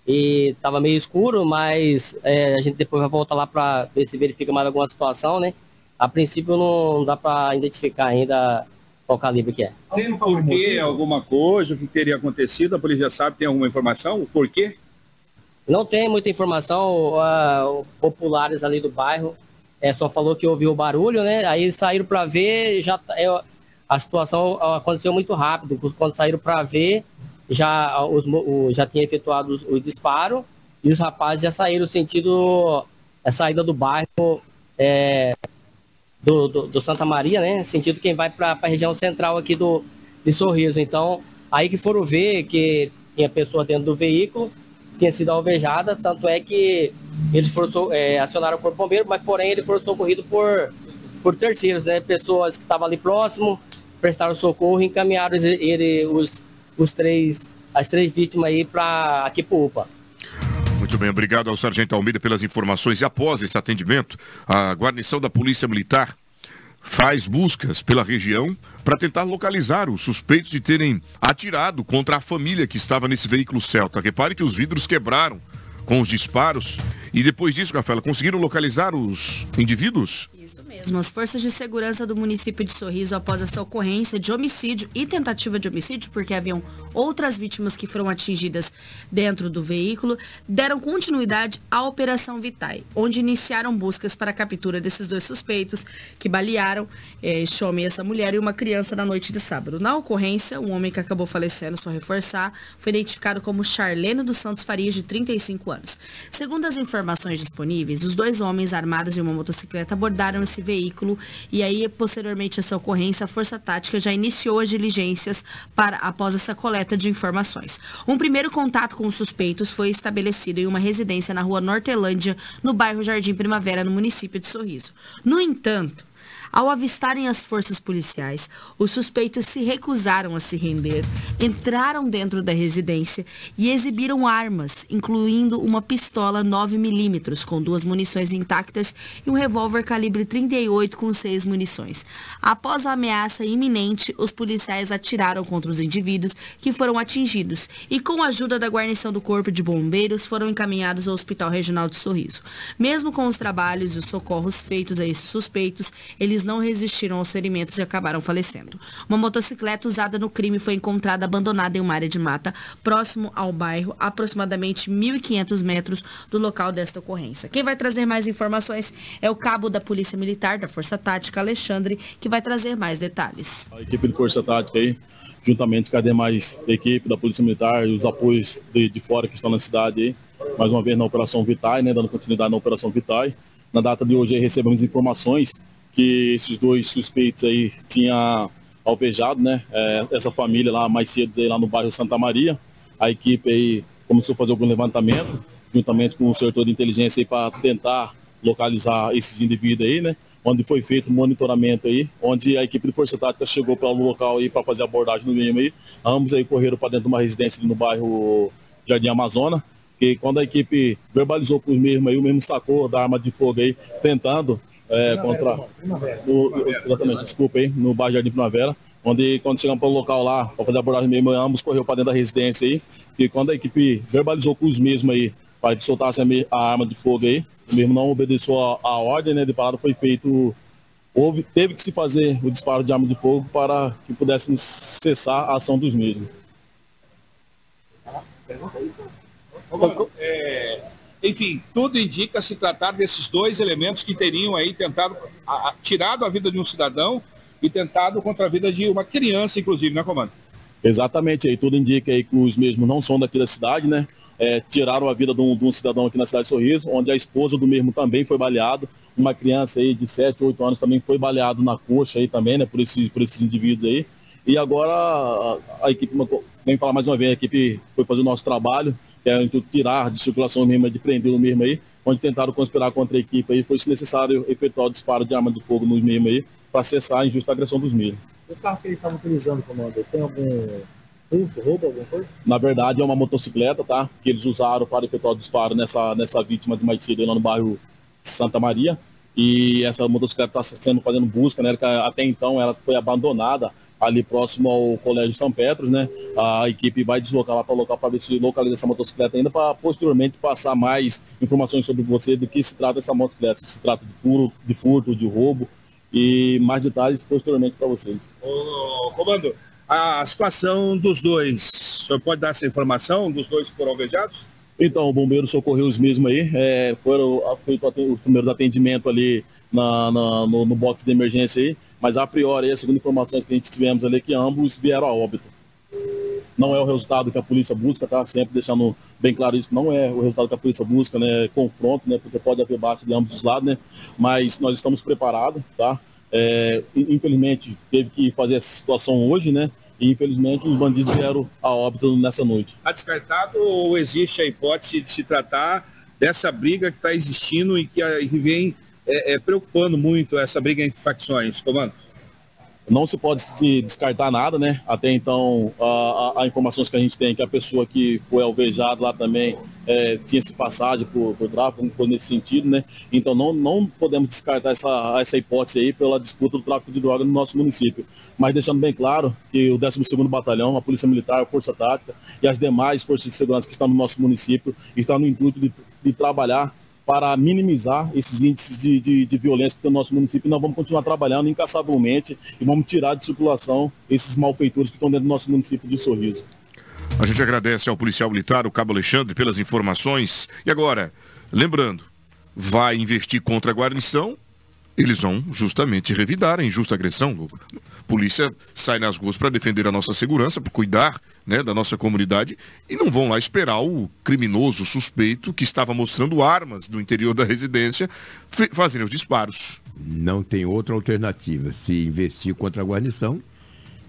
e estava meio escuro, mas é, a gente depois vai voltar lá para ver se verifica mais alguma situação, né? A princípio não dá para identificar ainda qual calibre que é. Tem um porquê, alguma coisa, o que teria acontecido? A polícia sabe, tem alguma informação? O porquê? Não tem muita informação. Uh, populares ali do bairro é, só falou que ouviu o barulho, né? Aí saíram para ver, já é, a situação aconteceu muito rápido. Quando saíram para ver, já, os, o, já tinha efetuado o, o disparo e os rapazes já saíram sentido a saída do bairro. É, do, do, do, Santa Maria, né? Sentido quem vai para a região central aqui do, de Sorriso. Então, aí que foram ver que tinha pessoa dentro do veículo, tinha sido alvejada, tanto é que eles foram, é, acionaram o corpo bombeiro, mas porém ele foi socorrido por, por terceiros, né? Pessoas que estavam ali próximo, prestaram socorro e encaminharam ele, os, os três, as três vítimas aí para aqui para UPA. Muito bem, obrigado ao Sargento Almeida pelas informações. E após esse atendimento, a guarnição da Polícia Militar faz buscas pela região para tentar localizar os suspeitos de terem atirado contra a família que estava nesse veículo Celta. Repare que os vidros quebraram com os disparos. E depois disso, Rafaela, conseguiram localizar os indivíduos? Mesmo. As forças de segurança do município de Sorriso, após essa ocorrência de homicídio e tentativa de homicídio, porque haviam outras vítimas que foram atingidas dentro do veículo, deram continuidade à Operação Vitae, onde iniciaram buscas para a captura desses dois suspeitos que balearam eh, este homem e essa mulher e uma criança na noite de sábado. Na ocorrência, o homem que acabou falecendo, só reforçar, foi identificado como Charleno dos Santos Farias, de 35 anos. Segundo as informações disponíveis, os dois homens armados em uma motocicleta abordaram esse veículo e aí, posteriormente a essa ocorrência, a Força Tática já iniciou as diligências para após essa coleta de informações. Um primeiro contato com os suspeitos foi estabelecido em uma residência na rua Nortelândia, no bairro Jardim Primavera, no município de Sorriso. No entanto, ao avistarem as forças policiais, os suspeitos se recusaram a se render, entraram dentro da residência e exibiram armas, incluindo uma pistola 9mm com duas munições intactas e um revólver calibre 38 com seis munições. Após a ameaça iminente, os policiais atiraram contra os indivíduos que foram atingidos e, com a ajuda da guarnição do Corpo de Bombeiros, foram encaminhados ao Hospital Regional de Sorriso. Mesmo com os trabalhos e os socorros feitos a esses suspeitos, eles não resistiram aos ferimentos e acabaram falecendo. Uma motocicleta usada no crime foi encontrada abandonada em uma área de mata próximo ao bairro, aproximadamente 1.500 metros do local desta ocorrência. Quem vai trazer mais informações é o cabo da Polícia Militar da Força Tática, Alexandre, que vai trazer mais detalhes. A equipe de Força Tática aí, juntamente com a demais equipe da Polícia Militar e os apoios de, de fora que estão na cidade aí, mais uma vez na Operação Vitae, né, dando continuidade na Operação Vitae. Na data de hoje recebemos informações que esses dois suspeitos aí tinham alvejado, né? É, essa família lá mais cedo aí lá no bairro Santa Maria. A equipe aí começou a fazer algum levantamento, juntamente com o setor de inteligência aí para tentar localizar esses indivíduos aí, né? Onde foi feito um monitoramento aí, onde a equipe de Força Tática chegou para o local aí para fazer abordagem no mesmo aí. Ambos aí correram para dentro de uma residência no bairro Jardim Amazona, que quando a equipe verbalizou para os aí, o mesmo sacou da arma de fogo aí, tentando é, contra. No, exatamente, desculpa aí, no bairro Jardim Primavera, onde quando chegamos para o local lá, para fazer a abordagem mesmo, ambos correu para dentro da residência aí, e quando a equipe verbalizou com os mesmos aí, para que soltasse a, a, arma de fogo aí, o mesmo não obedeceu a, a ordem né, de parada, foi feito, houve, teve que se fazer o disparo de arma de fogo para que pudéssemos cessar a ação dos mesmos. É, enfim, tudo indica se tratar desses dois elementos que teriam aí tentado, a, a, tirado a vida de um cidadão e tentado contra a vida de uma criança, inclusive, né, comando? Exatamente, aí tudo indica aí que os mesmos não são daqui da cidade, né? É, tiraram a vida de um, de um, cidadão aqui na cidade de Sorriso, onde a esposa do mesmo também foi baleado. Uma criança aí de 7, 8 anos também foi baleado na coxa aí também, né? Por esses, por esses indivíduos aí. E agora a, a equipe, vem falar mais uma vez, a equipe foi fazer o nosso trabalho, que é tirar de circulação mesmo, de prender o mesmo aí, onde tentaram conspirar contra a equipe aí, foi se necessário efetuar o disparo de arma de fogo no mesmo aí, para cessar a injusta agressão dos mesmos. O carro que eles estavam utilizando, comando, tem algum furto, roubo, alguma coisa? Na verdade é uma motocicleta, tá? Que eles usaram para efetuar o disparo nessa, nessa vítima de mais cedo lá no bairro Santa Maria. E essa motocicleta está sendo fazendo busca, né? Até então ela foi abandonada ali próximo ao Colégio São Petros, né? A equipe vai deslocar lá para o local para ver se localiza essa motocicleta ainda, para posteriormente passar mais informações sobre você do que se trata essa motocicleta, se, trata de furo, de furto, de roubo e mais detalhes posteriormente para vocês. Ô, comando, a situação dos dois, o senhor pode dar essa informação dos dois foram alvejados? Então, o bombeiro socorreu os mesmos aí, é, foram feitos os primeiros atendimentos ali na, na no, no box de emergência aí, mas a priori, a segunda informação que a gente tivemos ali, que ambos vieram a óbito. Não é o resultado que a polícia busca, tá? Sempre deixando bem claro isso, não é o resultado que a polícia busca, né? Confronto, né? Porque pode haver bate de ambos os lados, né? Mas nós estamos preparados, tá? É, infelizmente, teve que fazer essa situação hoje, né? E infelizmente os bandidos vieram a óbito nessa noite. Está descartado ou existe a hipótese de se tratar dessa briga que está existindo e que vem é, é, preocupando muito essa briga entre facções, comando? Não se pode se descartar nada, né? Até então, a, a, a informações que a gente tem é que a pessoa que foi alvejada lá também é, tinha se passagem por, por tráfico, nesse sentido, né? Então não, não podemos descartar essa, essa hipótese aí pela disputa do tráfico de droga no nosso município. Mas deixando bem claro que o 12º Batalhão, a Polícia Militar, a Força Tática e as demais forças de segurança que estão no nosso município estão no intuito de, de trabalhar para minimizar esses índices de, de, de, violência que tem no nosso município. Nós vamos continuar trabalhando incansavelmente e vamos tirar de circulação esses malfeitores que estão dentro do nosso município de Sorriso. A gente agradece ao policial militar, o Cabo Alexandre, pelas informações. E agora, lembrando, vai investir contra a guarnição, eles vão justamente revidar a injusta agressão. Polícia sai nas ruas para defender a nossa segurança, para cuidar né, da nossa comunidade e não vão lá esperar o criminoso suspeito que estava mostrando armas no interior da residência fazendo os disparos. Não tem outra alternativa. Se investir contra a guarnição,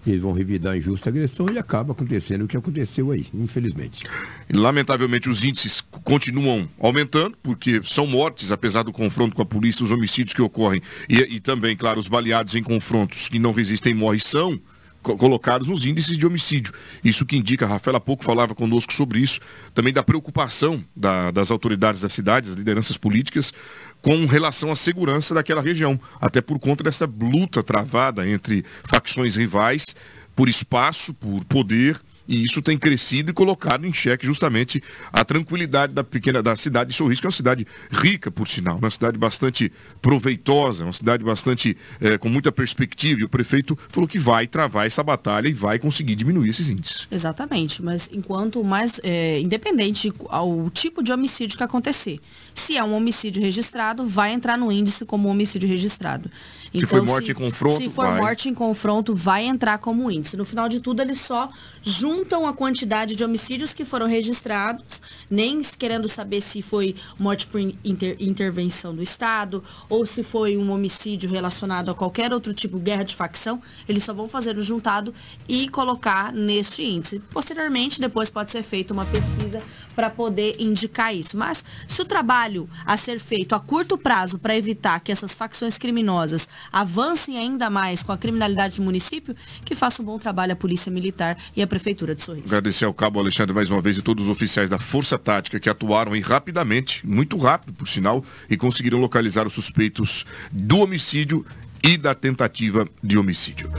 eles vão revidar a injusta agressão e acaba acontecendo o que aconteceu aí, infelizmente. Lamentavelmente, os índices continuam aumentando, porque são mortes, apesar do confronto com a polícia, os homicídios que ocorrem e, e também, claro, os baleados em confrontos que não resistem morre são colocados nos índices de homicídio. Isso que indica, a Rafaela há pouco falava conosco sobre isso, também da preocupação da, das autoridades da cidade, das lideranças políticas, com relação à segurança daquela região, até por conta dessa luta travada entre facções rivais por espaço, por poder e isso tem crescido e colocado em xeque justamente a tranquilidade da pequena da cidade de Sorriso, que é uma cidade rica, por sinal, uma cidade bastante proveitosa, uma cidade bastante é, com muita perspectiva. E o prefeito falou que vai travar essa batalha e vai conseguir diminuir esses índices. Exatamente, mas enquanto mais, é, independente ao tipo de homicídio que acontecer, se é um homicídio registrado, vai entrar no índice como homicídio registrado. Então, se for morte se, em confronto, se for vai. morte em confronto, vai entrar como índice. No final de tudo, eles só juntam a quantidade de homicídios que foram registrados, nem querendo saber se foi morte por inter, intervenção do Estado ou se foi um homicídio relacionado a qualquer outro tipo de guerra de facção. Eles só vão fazer o juntado e colocar neste índice. Posteriormente, depois pode ser feita uma pesquisa para poder indicar isso. Mas se o trabalho a ser feito a curto prazo para evitar que essas facções criminosas avancem ainda mais com a criminalidade do município, que faça um bom trabalho a Polícia Militar e a Prefeitura de Sorriso. Agradecer ao Cabo Alexandre mais uma vez e todos os oficiais da Força Tática que atuaram aí rapidamente, muito rápido por sinal, e conseguiram localizar os suspeitos do homicídio e da tentativa de homicídio.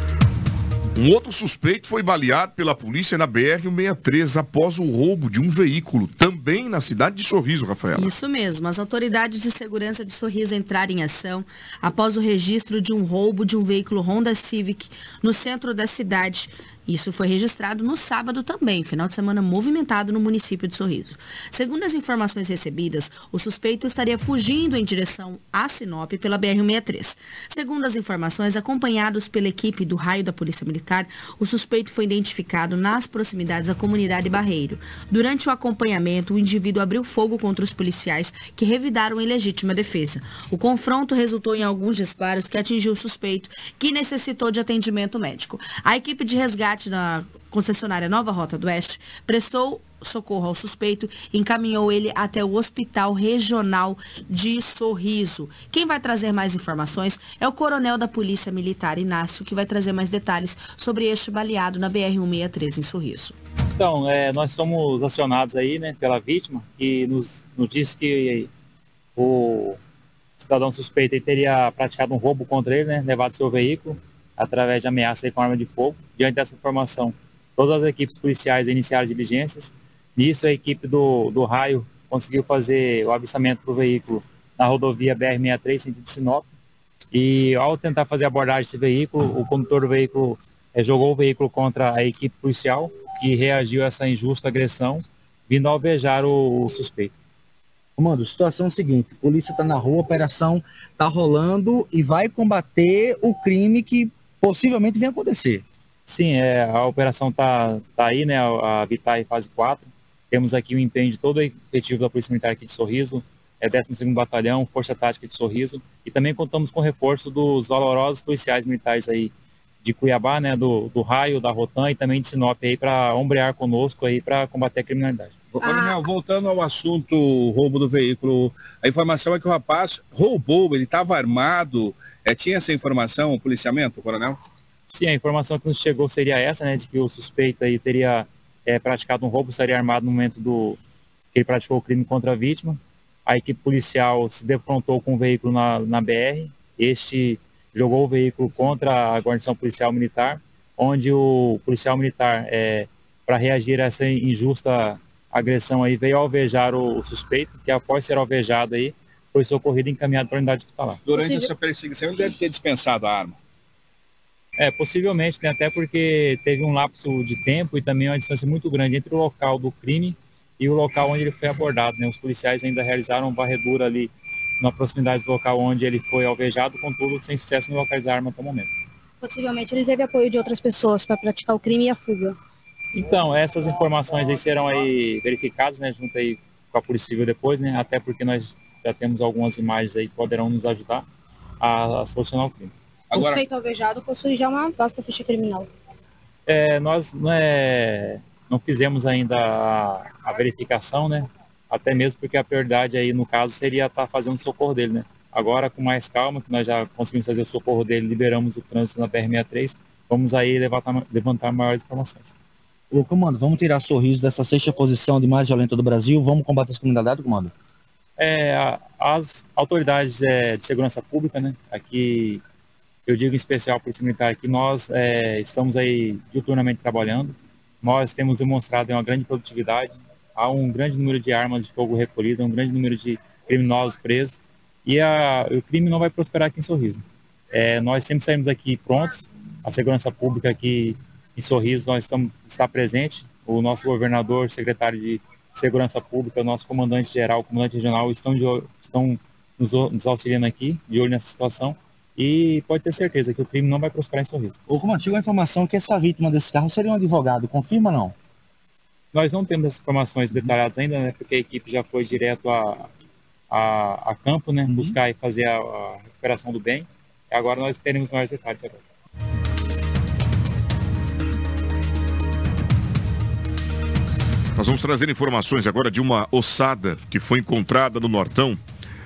Um outro suspeito foi baleado pela polícia na BR-163 após o roubo de um veículo, também na cidade de Sorriso, Rafaela. Isso mesmo. As autoridades de segurança de Sorriso entraram em ação após o registro de um roubo de um veículo Honda Civic no centro da cidade, isso foi registrado no sábado também, final de semana movimentado no município de Sorriso. Segundo as informações recebidas, o suspeito estaria fugindo em direção a Sinop pela BR-163. Segundo as informações, acompanhados pela equipe do raio da Polícia Militar, o suspeito foi identificado nas proximidades da comunidade Barreiro. Durante o acompanhamento, o indivíduo abriu fogo contra os policiais que revidaram em legítima defesa. O confronto resultou em alguns disparos que atingiu o suspeito, que necessitou de atendimento médico. A equipe de resgate na concessionária Nova Rota do Oeste prestou socorro ao suspeito e encaminhou ele até o Hospital Regional de Sorriso. Quem vai trazer mais informações é o coronel da Polícia Militar, Inácio, que vai trazer mais detalhes sobre este baleado na BR-163 em Sorriso. Então, é, nós somos acionados aí, né, pela vítima e nos, nos disse que o cidadão suspeito teria praticado um roubo contra ele, né, levado seu veículo através de ameaça com arma de fogo. Diante dessa informação, todas as equipes policiais iniciaram diligências. Nisso, a equipe do, do raio conseguiu fazer o avistamento do veículo na rodovia BR-63, sentido Sinop. E ao tentar fazer a abordagem desse veículo, o condutor do veículo é, jogou o veículo contra a equipe policial, que reagiu a essa injusta agressão, vindo alvejar o, o suspeito. Comando, situação é seguinte, polícia está na rua, operação está rolando e vai combater o crime que possivelmente venha acontecer. Sim, é, a operação está tá aí, né, a Vitai fase 4. Temos aqui o empenho de todo o efetivo da Polícia Militar aqui de Sorriso, é 12º Batalhão, Força Tática de Sorriso, e também contamos com o reforço dos valorosos policiais militares aí de Cuiabá, né, do, do Raio, da Rotan e também de Sinop aí para ombrear conosco aí para combater a criminalidade. Ô, Coronel, voltando ao assunto roubo do veículo, a informação é que o rapaz roubou, ele estava armado. É, tinha essa informação, o policiamento, coronel? Sim, a informação que nos chegou seria essa, né, de que o suspeito aí teria é, praticado um roubo, estaria armado no momento do que ele praticou o crime contra a vítima. A equipe policial se defrontou com o veículo na, na BR. Este jogou o veículo contra a guarnição policial militar, onde o policial militar, é, para reagir a essa injusta agressão aí, veio alvejar o, o, suspeito, que após ser alvejado aí, foi socorrido e encaminhado para a unidade hospitalar. Durante essa perseguição, ele deve ter dispensado a arma. É, possivelmente, né, até porque teve um lapso de tempo e também uma distância muito grande entre o local do crime e o local onde ele foi abordado. Né? Os policiais ainda realizaram varredura ali na proximidade do local onde ele foi alvejado, contudo, sem sucesso em localizar a arma até o momento. Possivelmente ele teve apoio de outras pessoas para praticar o crime e a fuga. Então, essas informações aí serão aí verificadas, né, junto aí com a Polícia Civil depois, né, até porque nós já temos algumas imagens aí que poderão nos ajudar a, a solucionar o crime. Agora... O suspeito alvejado possui já uma vasta ficha criminal. É, nós não, é, não fizemos ainda a, a verificação, né, até mesmo porque a prioridade aí no caso seria estar tá fazendo o socorro dele, né. Agora, com mais calma, que nós já conseguimos fazer o socorro dele, liberamos o trânsito na BR-63, vamos aí levantar, levantar maiores informações. Ô, comando, vamos tirar sorriso dessa sexta posição de mais violenta do Brasil, vamos combater essa criminalidade, comando? É, as autoridades é, de segurança pública, né, aqui, eu digo em especial para esse militar que nós é, estamos aí diuturnamente trabalhando, nós temos demonstrado uma grande produtividade, há um grande número de armas de fogo recolhidas, um grande número de criminosos presos, e a, o crime não vai prosperar aqui em Sorriso. É, nós sempre saímos aqui prontos, a segurança pública aqui em Sorriso nós estamos está presente, o nosso governador, secretário de Segurança Pública, o nosso comandante geral, o comandante regional estão, de, estão nos, nos, auxiliando aqui, de olho nessa situação, e pode ter certeza que o crime não vai prosperar em Sorriso. Ô, comandante, chegou a informação que essa vítima desse carro seria um advogado, confirma ou não? Nós não temos essas informações detalhadas ainda, né, porque a equipe já foi direto a, a, a campo, né, uhum. buscar e fazer a, a recuperação do bem, e agora nós teremos mais detalhes agora. Nós vamos trazer informações agora de uma ossada que foi encontrada no Nortão.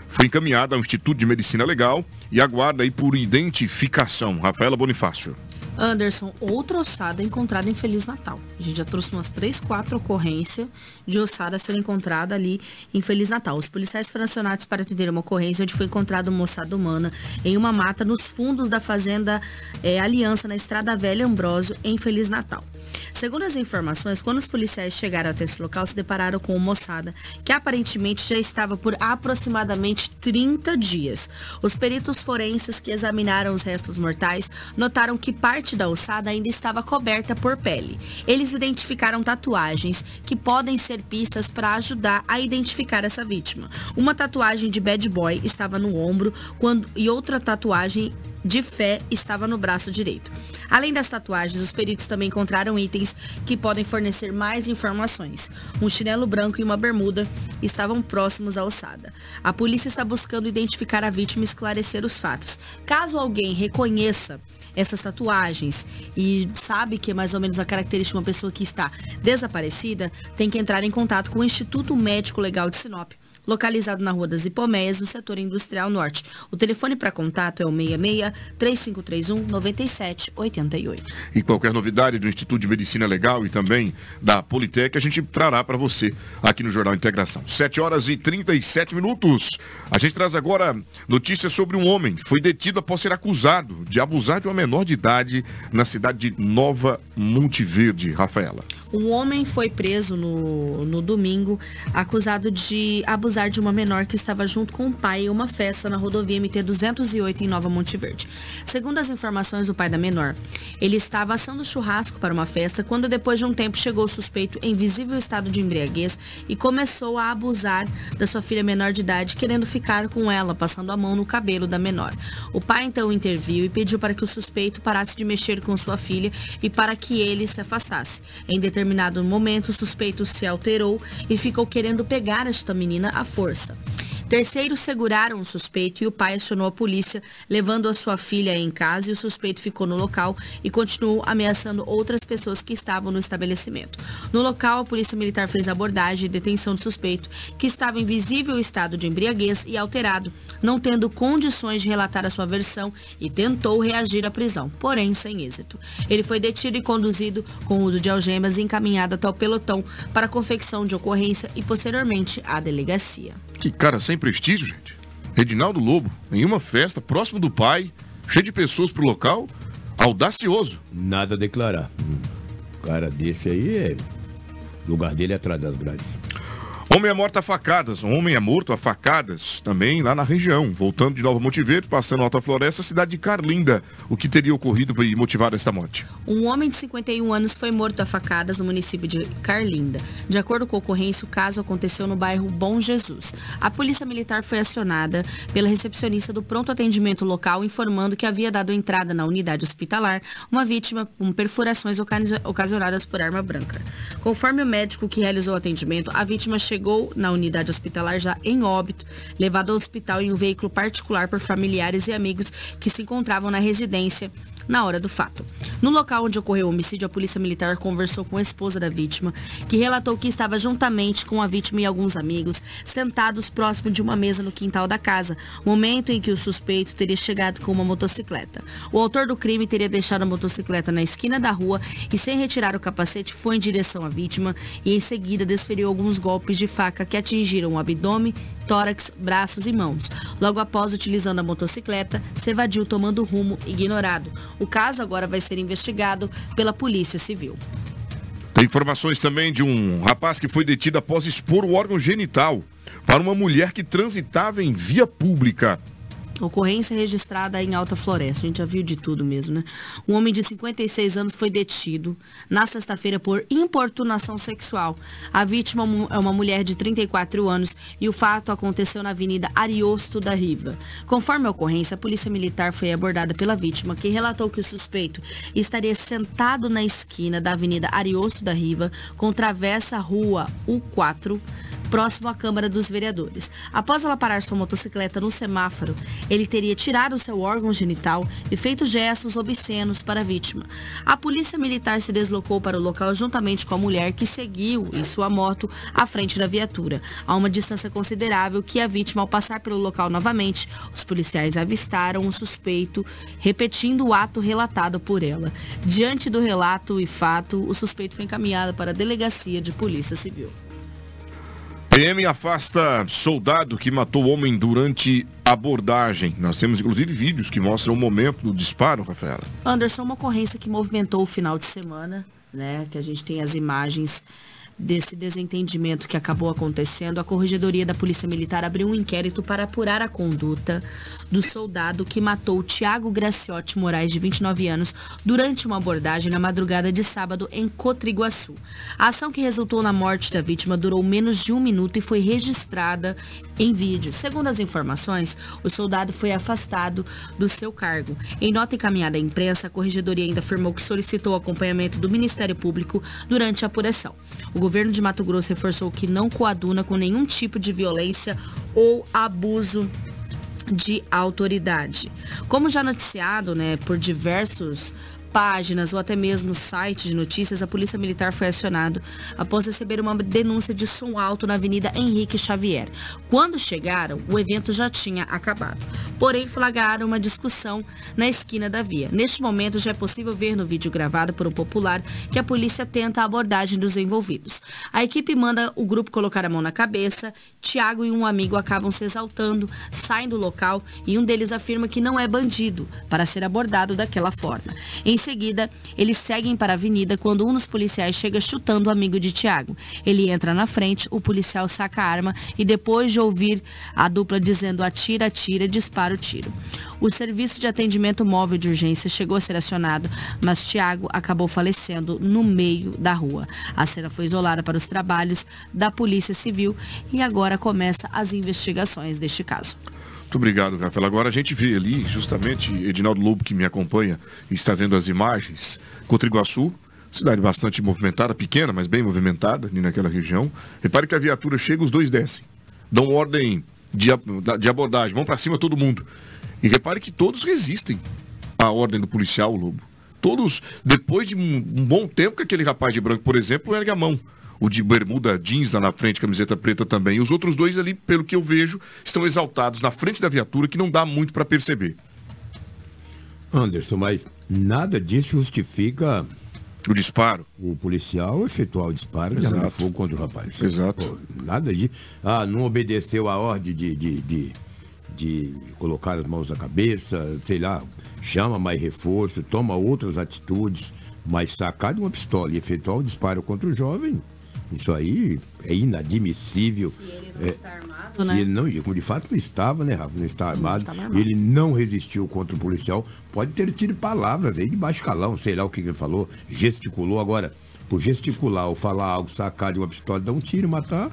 Foi encaminhada ao Instituto de Medicina Legal e aguarda aí por identificação. Rafaela Bonifácio. Anderson, outra ossada encontrada em Feliz Natal. A gente já trouxe umas três, quatro ocorrências de ossada sendo encontrada ali em Feliz Natal. Os policiais foram acionados para atender uma ocorrência onde foi encontrada uma ossada humana em uma mata nos fundos da fazenda é, Aliança, na Estrada Velha Ambrósio, em Feliz Natal. Segundo as informações, quando os policiais chegaram até esse local, se depararam com uma moçada que aparentemente já estava por aproximadamente 30 dias. Os peritos forenses que examinaram os restos mortais notaram que parte da ossada ainda estava coberta por pele. Eles identificaram tatuagens que podem ser pistas para ajudar a identificar essa vítima. Uma tatuagem de bad boy estava no ombro quando, e outra tatuagem de fé estava no braço direito. Além das tatuagens, os peritos também encontraram itens que podem fornecer mais informações. Um chinelo branco e uma bermuda estavam próximos à ossada. A polícia está buscando identificar a vítima e esclarecer os fatos. Caso alguém reconheça essas tatuagens e sabe que é mais ou menos a característica de uma pessoa que está desaparecida, tem que entrar em contato com o Instituto Médico Legal de Sinop localizado na Rua das Hipomeias, no setor industrial norte. O telefone para contato é o 66 3531 9788. E qualquer novidade do Instituto de Medicina Legal e também da Politec, a gente trará para você aqui no Jornal Integração. 7 horas e 37 minutos. A gente traz agora notícias sobre um homem que foi detido após ser acusado de abusar de uma menor de idade na cidade de Nova Monte Verde. Rafaela. Um homem foi preso no, no domingo acusado de abusar de uma menor que estava junto com o pai em uma festa na rodovia MT-208 em Nova Monte Verde. Segundo as informações do pai da menor, ele estava assando churrasco para uma festa quando depois de um tempo chegou o suspeito em visível estado de embriaguez e começou a abusar da sua filha menor de idade, querendo ficar com ela, passando a mão no cabelo da menor. O pai então interviu e pediu para que o suspeito parasse de mexer com sua filha e para que ele se afastasse. Em determinado momento, o suspeito se alterou e ficou querendo pegar esta menina força. Terceiros seguraram o suspeito e o pai acionou a polícia, levando a sua filha em casa e o suspeito ficou no local e continuou ameaçando outras pessoas que estavam no estabelecimento. No local, a polícia militar fez abordagem e detenção do suspeito, que estava em visível estado de embriaguez e alterado, não tendo condições de relatar a sua versão e tentou reagir à prisão, porém sem êxito. Ele foi detido e conduzido com uso de algemas e encaminhado até o pelotão para confecção de ocorrência e posteriormente à delegacia. Que cara sem prestígio, gente. Reginaldo Lobo, em uma festa próximo do pai, cheio de pessoas pro local, audacioso. Nada a declarar. Hum. Cara desse aí é. Lugar dele é atrás das grades. Homem é morto a facadas. Um homem é morto a facadas também lá na região. Voltando de Nova Monte Verde, passando Alta Floresta, cidade de Carlinda. O que teria ocorrido para motivar esta morte? Um homem de 51 anos foi morto a facadas no município de Carlinda. De acordo com a ocorrência, o caso aconteceu no bairro Bom Jesus. A polícia militar foi acionada pela recepcionista do pronto atendimento local, informando que havia dado entrada na unidade hospitalar uma vítima com perfurações ocasionadas por arma branca. Conforme o médico que realizou o atendimento, a vítima chegou chegou na unidade hospitalar já em óbito, levado ao hospital em um veículo particular por familiares e amigos que se encontravam na residência na hora do fato. No local onde ocorreu o homicídio, a polícia militar conversou com a esposa da vítima, que relatou que estava juntamente com a vítima e alguns amigos, sentados próximo de uma mesa no quintal da casa, momento em que o suspeito teria chegado com uma motocicleta. O autor do crime teria deixado a motocicleta na esquina da rua e, sem retirar o capacete, foi em direção à vítima e, em seguida, desferiu alguns golpes de faca que atingiram o abdômen tórax, braços e mãos. Logo após, utilizando a motocicleta, se evadiu tomando rumo ignorado. O caso agora vai ser investigado pela Polícia Civil. Tem informações também de um rapaz que foi detido após expor o órgão genital para uma mulher que transitava em via pública. Ocorrência registrada em Alta Floresta. A gente já viu de tudo mesmo, né? Um homem de 56 anos foi detido na sexta-feira por importunação sexual. A vítima é uma mulher de 34 anos e o fato aconteceu na Avenida Ariosto da Riva. Conforme a ocorrência, a polícia militar foi abordada pela vítima, que relatou que o suspeito estaria sentado na esquina da Avenida Ariosto da Riva, com travessa rua U4, próximo à Câmara dos Vereadores. Após ela parar sua motocicleta no semáforo, ele teria tirado seu órgão genital e feito gestos obscenos para a vítima. A polícia militar se deslocou para o local juntamente com a mulher que seguiu em sua moto à frente da viatura. A uma distância considerável que a vítima, ao passar pelo local novamente, os policiais avistaram o suspeito repetindo o ato relatado por ela. Diante do relato e fato, o suspeito foi encaminhado para a delegacia de polícia civil. PM afasta soldado que matou homem durante abordagem. Nós temos inclusive vídeos que mostram o momento do disparo, Rafaela. Anderson, uma ocorrência que movimentou o final de semana, né? Que a gente tem as imagens desse desentendimento que acabou acontecendo, a Corregedoria da Polícia Militar abriu um inquérito para apurar a conduta do soldado que matou Tiago Graciotti Moraes, de 29 anos, durante uma abordagem na madrugada de sábado em Cotriguaçu. A ação que resultou na morte da vítima durou menos de um minuto e foi registrada em vídeo. Segundo as informações, o soldado foi afastado do seu cargo. Em nota encaminhada à imprensa, a Corregedoria ainda afirmou que solicitou acompanhamento do Ministério Público durante a apuração. O governo de Mato Grosso reforçou que não coaduna com nenhum tipo de violência ou abuso de autoridade. Como já noticiado, né, por diversos páginas ou até mesmo sites de notícias, a Polícia Militar foi acionado após receber uma denúncia de som alto na Avenida Henrique Xavier. Quando chegaram, o evento já tinha acabado. Porém, flagraram uma discussão na esquina da via. Neste momento, já é possível ver no vídeo gravado por um popular que a polícia tenta a abordagem dos envolvidos. A equipe manda o grupo colocar a mão na cabeça. Tiago e um amigo acabam se exaltando, saem do local e um deles afirma que não é bandido para ser abordado daquela forma. Em seguida, eles seguem para a avenida quando um dos policiais chega chutando o amigo de Tiago. Ele entra na frente, o policial saca a arma e depois de ouvir a dupla dizendo atira, atira, dispara o tiro. O serviço de atendimento móvel de urgência chegou a ser acionado, mas Tiago acabou falecendo no meio da rua. A cena foi isolada para os trabalhos da Polícia Civil e agora começa as investigações deste caso. Muito obrigado, Rafael. Agora a gente vê ali, justamente, Edinaldo Lobo, que me acompanha, está vendo as imagens, Cotriguaçu, cidade bastante movimentada, pequena, mas bem movimentada ali naquela região. Repare que a viatura chega, os dois descem. Dão ordem de, de abordagem, vão para cima todo mundo. E repare que todos resistem à ordem do policial, Lobo. Todos, depois de um, um bom tempo que aquele rapaz de branco, por exemplo, ergue a mão. O de bermuda jeans lá na frente, camiseta preta também. Os outros dois ali, pelo que eu vejo, estão exaltados na frente da viatura, que não dá muito para perceber. Anderson, mas nada disso justifica o disparo. O policial efetuar o disparo de arma de fogo contra o rapaz. Exato. Pô, nada de. Ah, não obedeceu a ordem de, de, de, de colocar as mãos na cabeça, sei lá, chama mais reforço, toma outras atitudes, mas sacar de uma pistola e efetuar o disparo contra o jovem, isso aí é inadmissível. Se ele não É, está armado, se né? ele não, e como de fato não estava, né, Rafa? Não está armado. estava armado. Ele não resistiu contra o policial. Pode ter tido palavras aí de baixo calão, sei lá o que ele falou, gesticulou. Agora, por gesticular ou falar algo, sacar de uma pistola, dar um tiro e matar.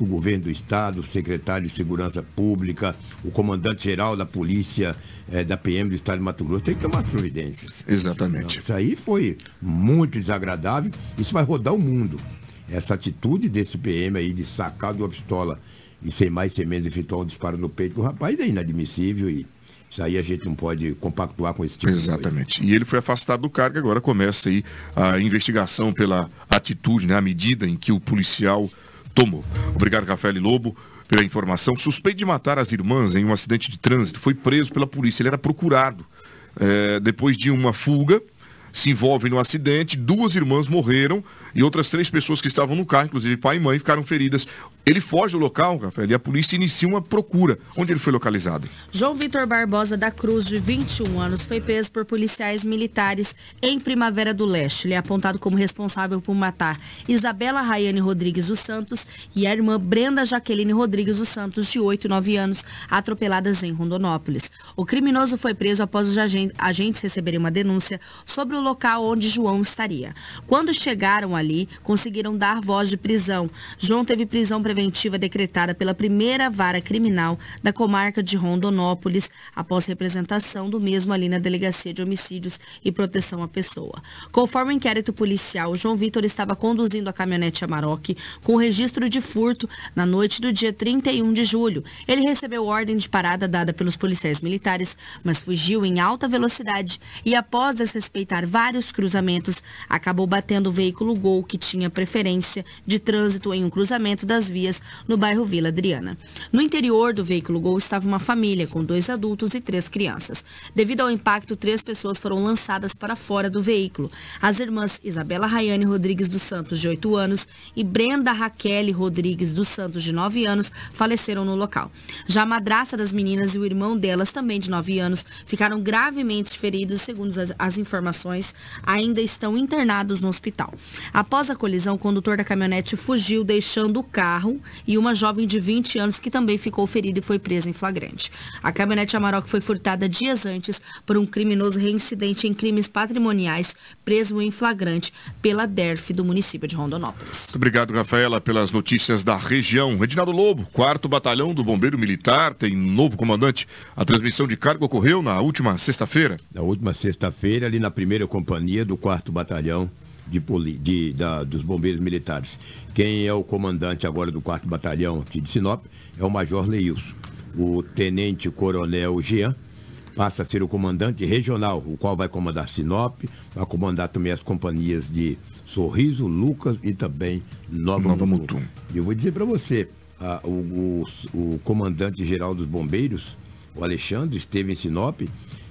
O governo do estado, o secretário de segurança pública, o comandante-geral da polícia eh, da PM do estado de Mato Grosso tem que tomar providências. Exatamente. Isso aí foi muito desagradável. Isso vai rodar o mundo. Essa atitude desse PM aí de sacar de uma pistola e sem mais sem menos efetuar um disparo no peito do rapaz é inadmissível e isso aí a gente não pode compactuar com esse tipo de Exatamente. E ele foi afastado do cargo, agora começa aí a investigação pela atitude, né, a medida em que o policial tomou. Obrigado, Rafael Lobo, pela informação. Suspeito de matar as irmãs em um acidente de trânsito, foi preso pela polícia. Ele era procurado. É, depois de uma fuga, se envolve no acidente, duas irmãs morreram e outras três pessoas que estavam no carro, inclusive pai e mãe, ficaram feridas. Ele foge do local, Rafael, e a polícia inicia uma procura. Onde ele foi localizado? João Vitor Barbosa da Cruz, de 21 anos, foi preso por policiais militares em Primavera do Leste. Ele é apontado como responsável por matar Isabela Rayane Rodrigues dos Santos e a irmã Brenda Jaqueline Rodrigues dos Santos, de 8 e 9 anos, atropeladas em Rondonópolis. O criminoso foi preso após os agen- agentes receberem uma denúncia sobre o local onde João estaria. Quando chegaram ali, conseguiram dar voz de prisão. João teve prisão preventiva decretada pela primeira vara criminal da comarca de Rondonópolis, após representação do mesmo ali na Delegacia de Homicídios e Proteção à Pessoa. Conforme o inquérito policial, João Vitor estava conduzindo a caminhonete Amarok com registro de furto na noite do dia 31 de julho. Ele recebeu ordem de parada dada pelos policiais militares, mas fugiu em alta velocidade e, após desrespeitar vários cruzamentos, acabou batendo o veículo Gol que tinha preferência de trânsito em um cruzamento das vias no bairro Vila Adriana. No interior do veículo Gol estava uma família com dois adultos e três crianças. Devido ao impacto, três pessoas foram lançadas para fora do veículo. As irmãs Isabela Rayane Rodrigues dos Santos, de 8 anos, e Brenda Raquel Rodrigues dos Santos, de 9 anos, faleceram no local. Já a madraça das meninas e o irmão delas, também de 9 anos, ficaram gravemente feridos, segundo as, as informações, ainda estão internados no hospital. Após a colisão, o condutor da caminhonete fugiu, deixando o carro e uma jovem de 20 anos que também ficou ferida e foi presa em flagrante. A caminhonete Amarok foi furtada dias antes por um criminoso reincidente em crimes patrimoniais, preso em flagrante pela DERF do município de Rondonópolis. Muito obrigado, Rafaela, pelas notícias da região. Reginaldo Lobo, 4 Batalhão do Bombeiro Militar, tem novo comandante. A transmissão de cargo ocorreu na última sexta-feira. Na última sexta-feira, ali na primeira companhia do 4 Batalhão de, de- da- dos Bombeiros Militares. Quem é o comandante agora do 4 Batalhão aqui de Sinop é o Major Leilson. O Tenente Coronel Jean passa a ser o comandante regional, o qual vai comandar Sinop, vai comandar também as companhias de Sorriso, Lucas e também Nova, Nova Mutum. E eu vou dizer para você, ah, o, o- o comandante-geral dos bombeiros, o Alexandre, esteve em Sinop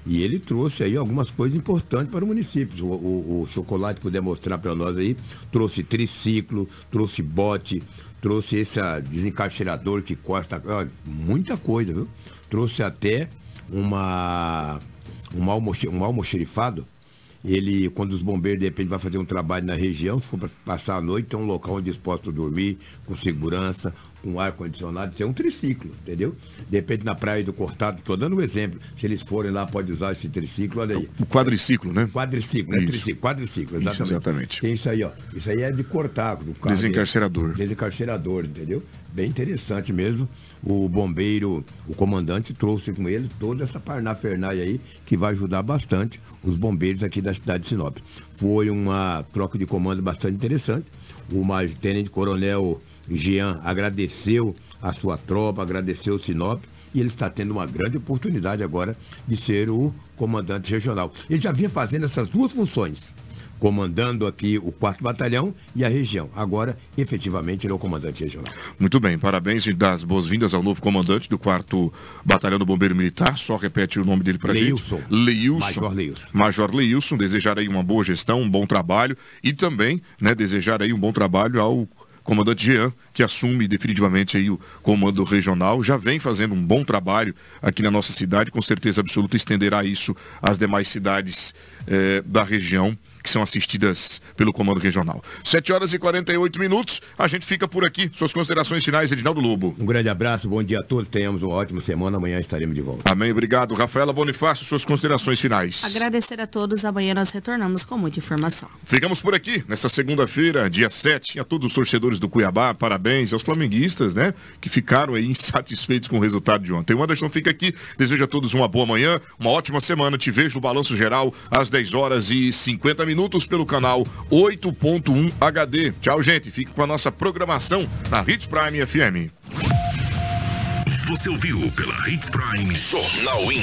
e ele trouxe aí algumas coisas importantes para o município. O, o- o Chocolate puder mostrar para nós aí, trouxe triciclo, trouxe bote, trouxe esse ah, desencarcerador que corta, ó, muita coisa, viu? Trouxe até uma, um, um almoxerifado ele, quando os bombeiros de repente vai fazer um trabalho na região, se for para passar a noite, tem um local onde eles possam dormir, com segurança, com ar condicionado, isso é um triciclo, entendeu? De repente na praia do Cortado, estou dando um exemplo. Se eles forem lá, pode usar esse triciclo, olha aí. O quadriciclo, né? Quadriciclo, né? Isso. Triciclo, quadriciclo, Isso, exatamente. exatamente. Tem isso aí, ó. Isso aí é de cortar do carro. Desencarcerador. Desencarcerador, entendeu? Bem interessante mesmo. O bombeiro, o comandante trouxe com ele toda essa parnafernália aí que vai ajudar bastante os bombeiros aqui da cidade de Sinop. Foi uma troca de comando bastante interessante. O Tenente Coronel Jean agradeceu a sua tropa, agradeceu o Sinop e ele está tendo uma grande oportunidade agora de ser o comandante regional. Ele já vinha fazendo essas duas funções, comandando aqui o 4 Batalhão e a região. Agora, efetivamente, ele é o comandante regional. Muito bem, parabéns e das boas-vindas ao novo comandante do 4 Batalhão do Bombeiro Militar. Só repete o nome dele para gente. Leilson. Leilson. Major Leilson. Major Leilson, desejar aí uma boa gestão, um bom trabalho e também, né, desejar aí um bom trabalho ao comandante Jean, que assume definitivamente aí o comando regional, já vem fazendo um bom trabalho aqui na nossa cidade, com certeza absoluta estenderá isso às demais cidades eh, da região que são assistidas pelo comando regional. 7 horas e 48 minutos, a gente fica por aqui. Suas considerações finais, Edinaldo Lobo. Um grande abraço, bom dia a todos, tenhamos uma ótima semana, amanhã estaremos de volta. Amém, obrigado. Rafaela Bonifácio, suas considerações finais. Agradecer a todos, amanhã nós retornamos com muita informação. Ficamos por aqui nessa segunda-feira, dia 7. A todos os torcedores do Cuiabá, parabéns aos flamenguistas, né? Que ficaram aí insatisfeitos com o resultado de ontem. O Anderson fica aqui, desejo a todos uma boa manhã, uma ótima semana. Te vejo no Balanço Geral às 10 horas e 50 minutos pelo canal 8.1 HD. Tchau, gente. Fique com a nossa programação na Hits Prime FM. Você ouviu pela Hits Prime Jornal